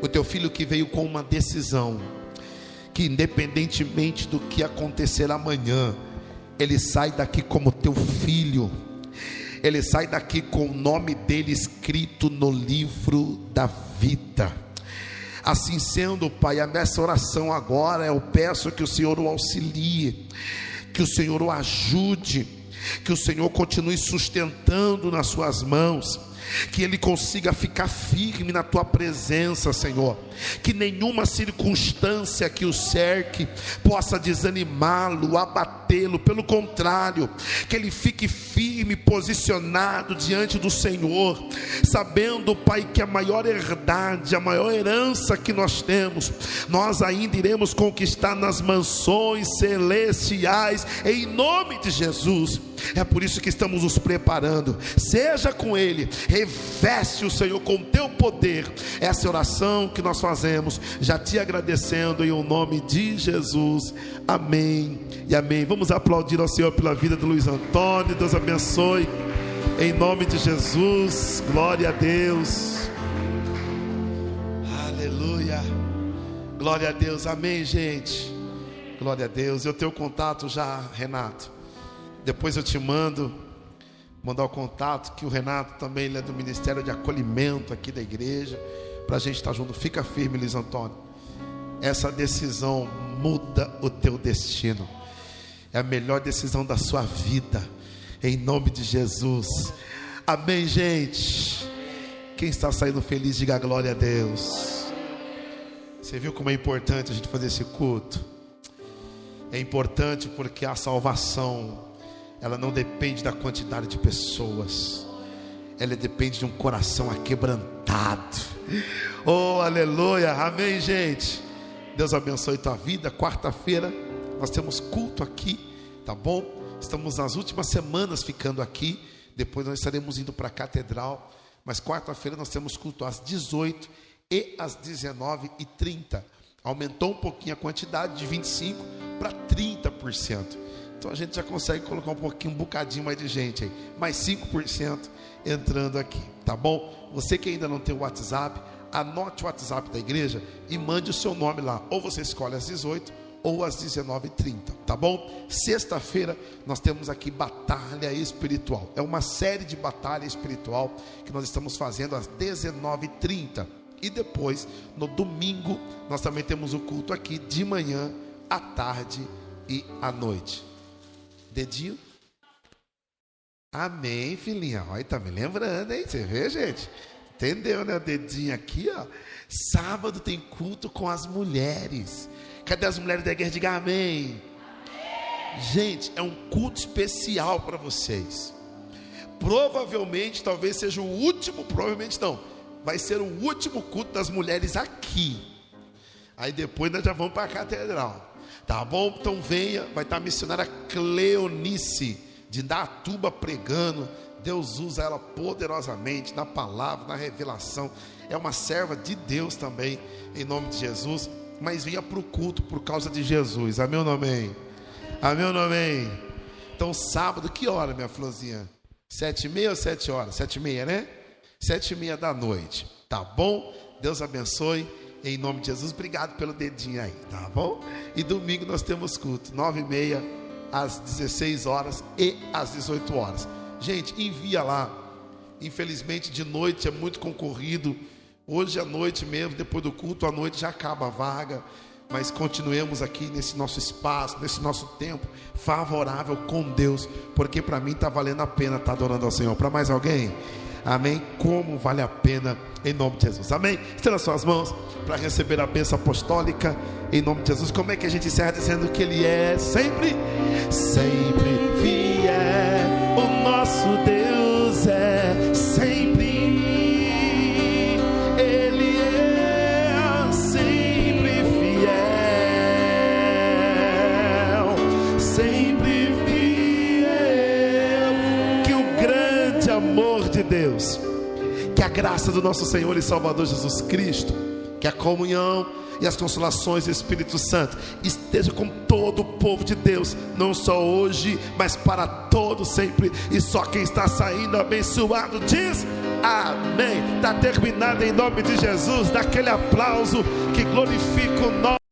O teu filho que veio com uma decisão, que independentemente do que acontecer amanhã, ele sai daqui como teu filho. Ele sai daqui com o nome dele escrito no livro da vida. Assim sendo, Pai, nessa oração agora eu peço que o Senhor o auxilie, que o Senhor o ajude, que o Senhor continue sustentando nas suas mãos que ele consiga ficar firme na tua presença, Senhor. Que nenhuma circunstância que o cerque possa desanimá-lo, abatê-lo, pelo contrário, que ele fique firme, posicionado diante do Senhor, sabendo, Pai, que a maior herdade, a maior herança que nós temos, nós ainda iremos conquistar nas mansões celestiais, em nome de Jesus. É por isso que estamos nos preparando. Seja com Ele, reveste o Senhor com teu poder. Essa oração que nós fazemos, já te agradecendo em o nome de Jesus. Amém e amém. Vamos aplaudir ao Senhor pela vida do Luiz Antônio. Deus abençoe. Em nome de Jesus. Glória a Deus. Aleluia. Glória a Deus. Amém, gente. Glória a Deus. Eu tenho contato já, Renato. Depois eu te mando mandar o contato que o Renato também ele é do Ministério de Acolhimento aqui da igreja para a gente estar junto. Fica firme, Luiz Antônio. Essa decisão muda o teu destino. É a melhor decisão da sua vida. Em nome de Jesus. Amém, gente. Quem está saindo feliz, diga glória a Deus. Você viu como é importante a gente fazer esse culto? É importante porque a salvação, ela não depende da quantidade de pessoas, ela depende de um coração aquebrantado. Oh, aleluia, amém, gente. Deus abençoe tua vida. Quarta-feira nós temos culto aqui, tá bom? Estamos nas últimas semanas ficando aqui. Depois nós estaremos indo para a catedral. Mas quarta-feira nós temos culto às 18 e às 19h30. Aumentou um pouquinho a quantidade de 25% para 30%. Então a gente já consegue colocar um pouquinho, um bocadinho mais de gente aí. Mais 5% entrando aqui, tá bom? Você que ainda não tem o WhatsApp, anote o WhatsApp da igreja e mande o seu nome lá. Ou você escolhe às 18 ou às 19h30, tá bom? Sexta-feira nós temos aqui Batalha Espiritual. É uma série de batalha espiritual que nós estamos fazendo às 19h30. E depois, no domingo, nós também temos o culto aqui de manhã, à tarde e à noite. Dedinho? Amém, filhinha. Olha, tá me lembrando, hein? Você vê, gente? Entendeu, né? O dedinho aqui, ó. Sábado tem culto com as mulheres. Cadê as mulheres da igreja? Diga amém. amém. Gente, é um culto especial para vocês. Provavelmente, talvez seja o último, provavelmente não. Vai ser o último culto das mulheres aqui. Aí depois nós já vamos para a catedral. Tá bom? Então venha, vai estar a missionária Cleonice de Datuba pregando. Deus usa ela poderosamente na palavra, na revelação. É uma serva de Deus também, em nome de Jesus. Mas venha para o culto por causa de Jesus. Amém ou amém? Amém ou amém? Então, sábado, que hora, minha florzinha? Sete e meia ou sete horas? Sete e meia, né? Sete e meia da noite. Tá bom? Deus abençoe. Em nome de Jesus, obrigado pelo dedinho aí, tá bom? E domingo nós temos culto, nove e meia, às 16 horas e às 18 horas. Gente, envia lá. Infelizmente, de noite é muito concorrido. Hoje à noite mesmo, depois do culto, à noite já acaba a vaga. Mas continuemos aqui nesse nosso espaço, nesse nosso tempo favorável com Deus, porque para mim está valendo a pena estar tá adorando ao Senhor. Para mais alguém? Amém? Como vale a pena em nome de Jesus. Amém? Estenda suas mãos para receber a bênção apostólica em nome de Jesus. Como é que a gente encerra dizendo que Ele é sempre, sempre fiel? O nosso Deus é sempre. Deus, que a graça do nosso Senhor e Salvador Jesus Cristo, que a comunhão e as consolações do Espírito Santo esteja com todo o povo de Deus, não só hoje, mas para todos sempre. E só quem está saindo abençoado diz amém. Está terminado em nome de Jesus. Dá aquele aplauso que glorifica o nome.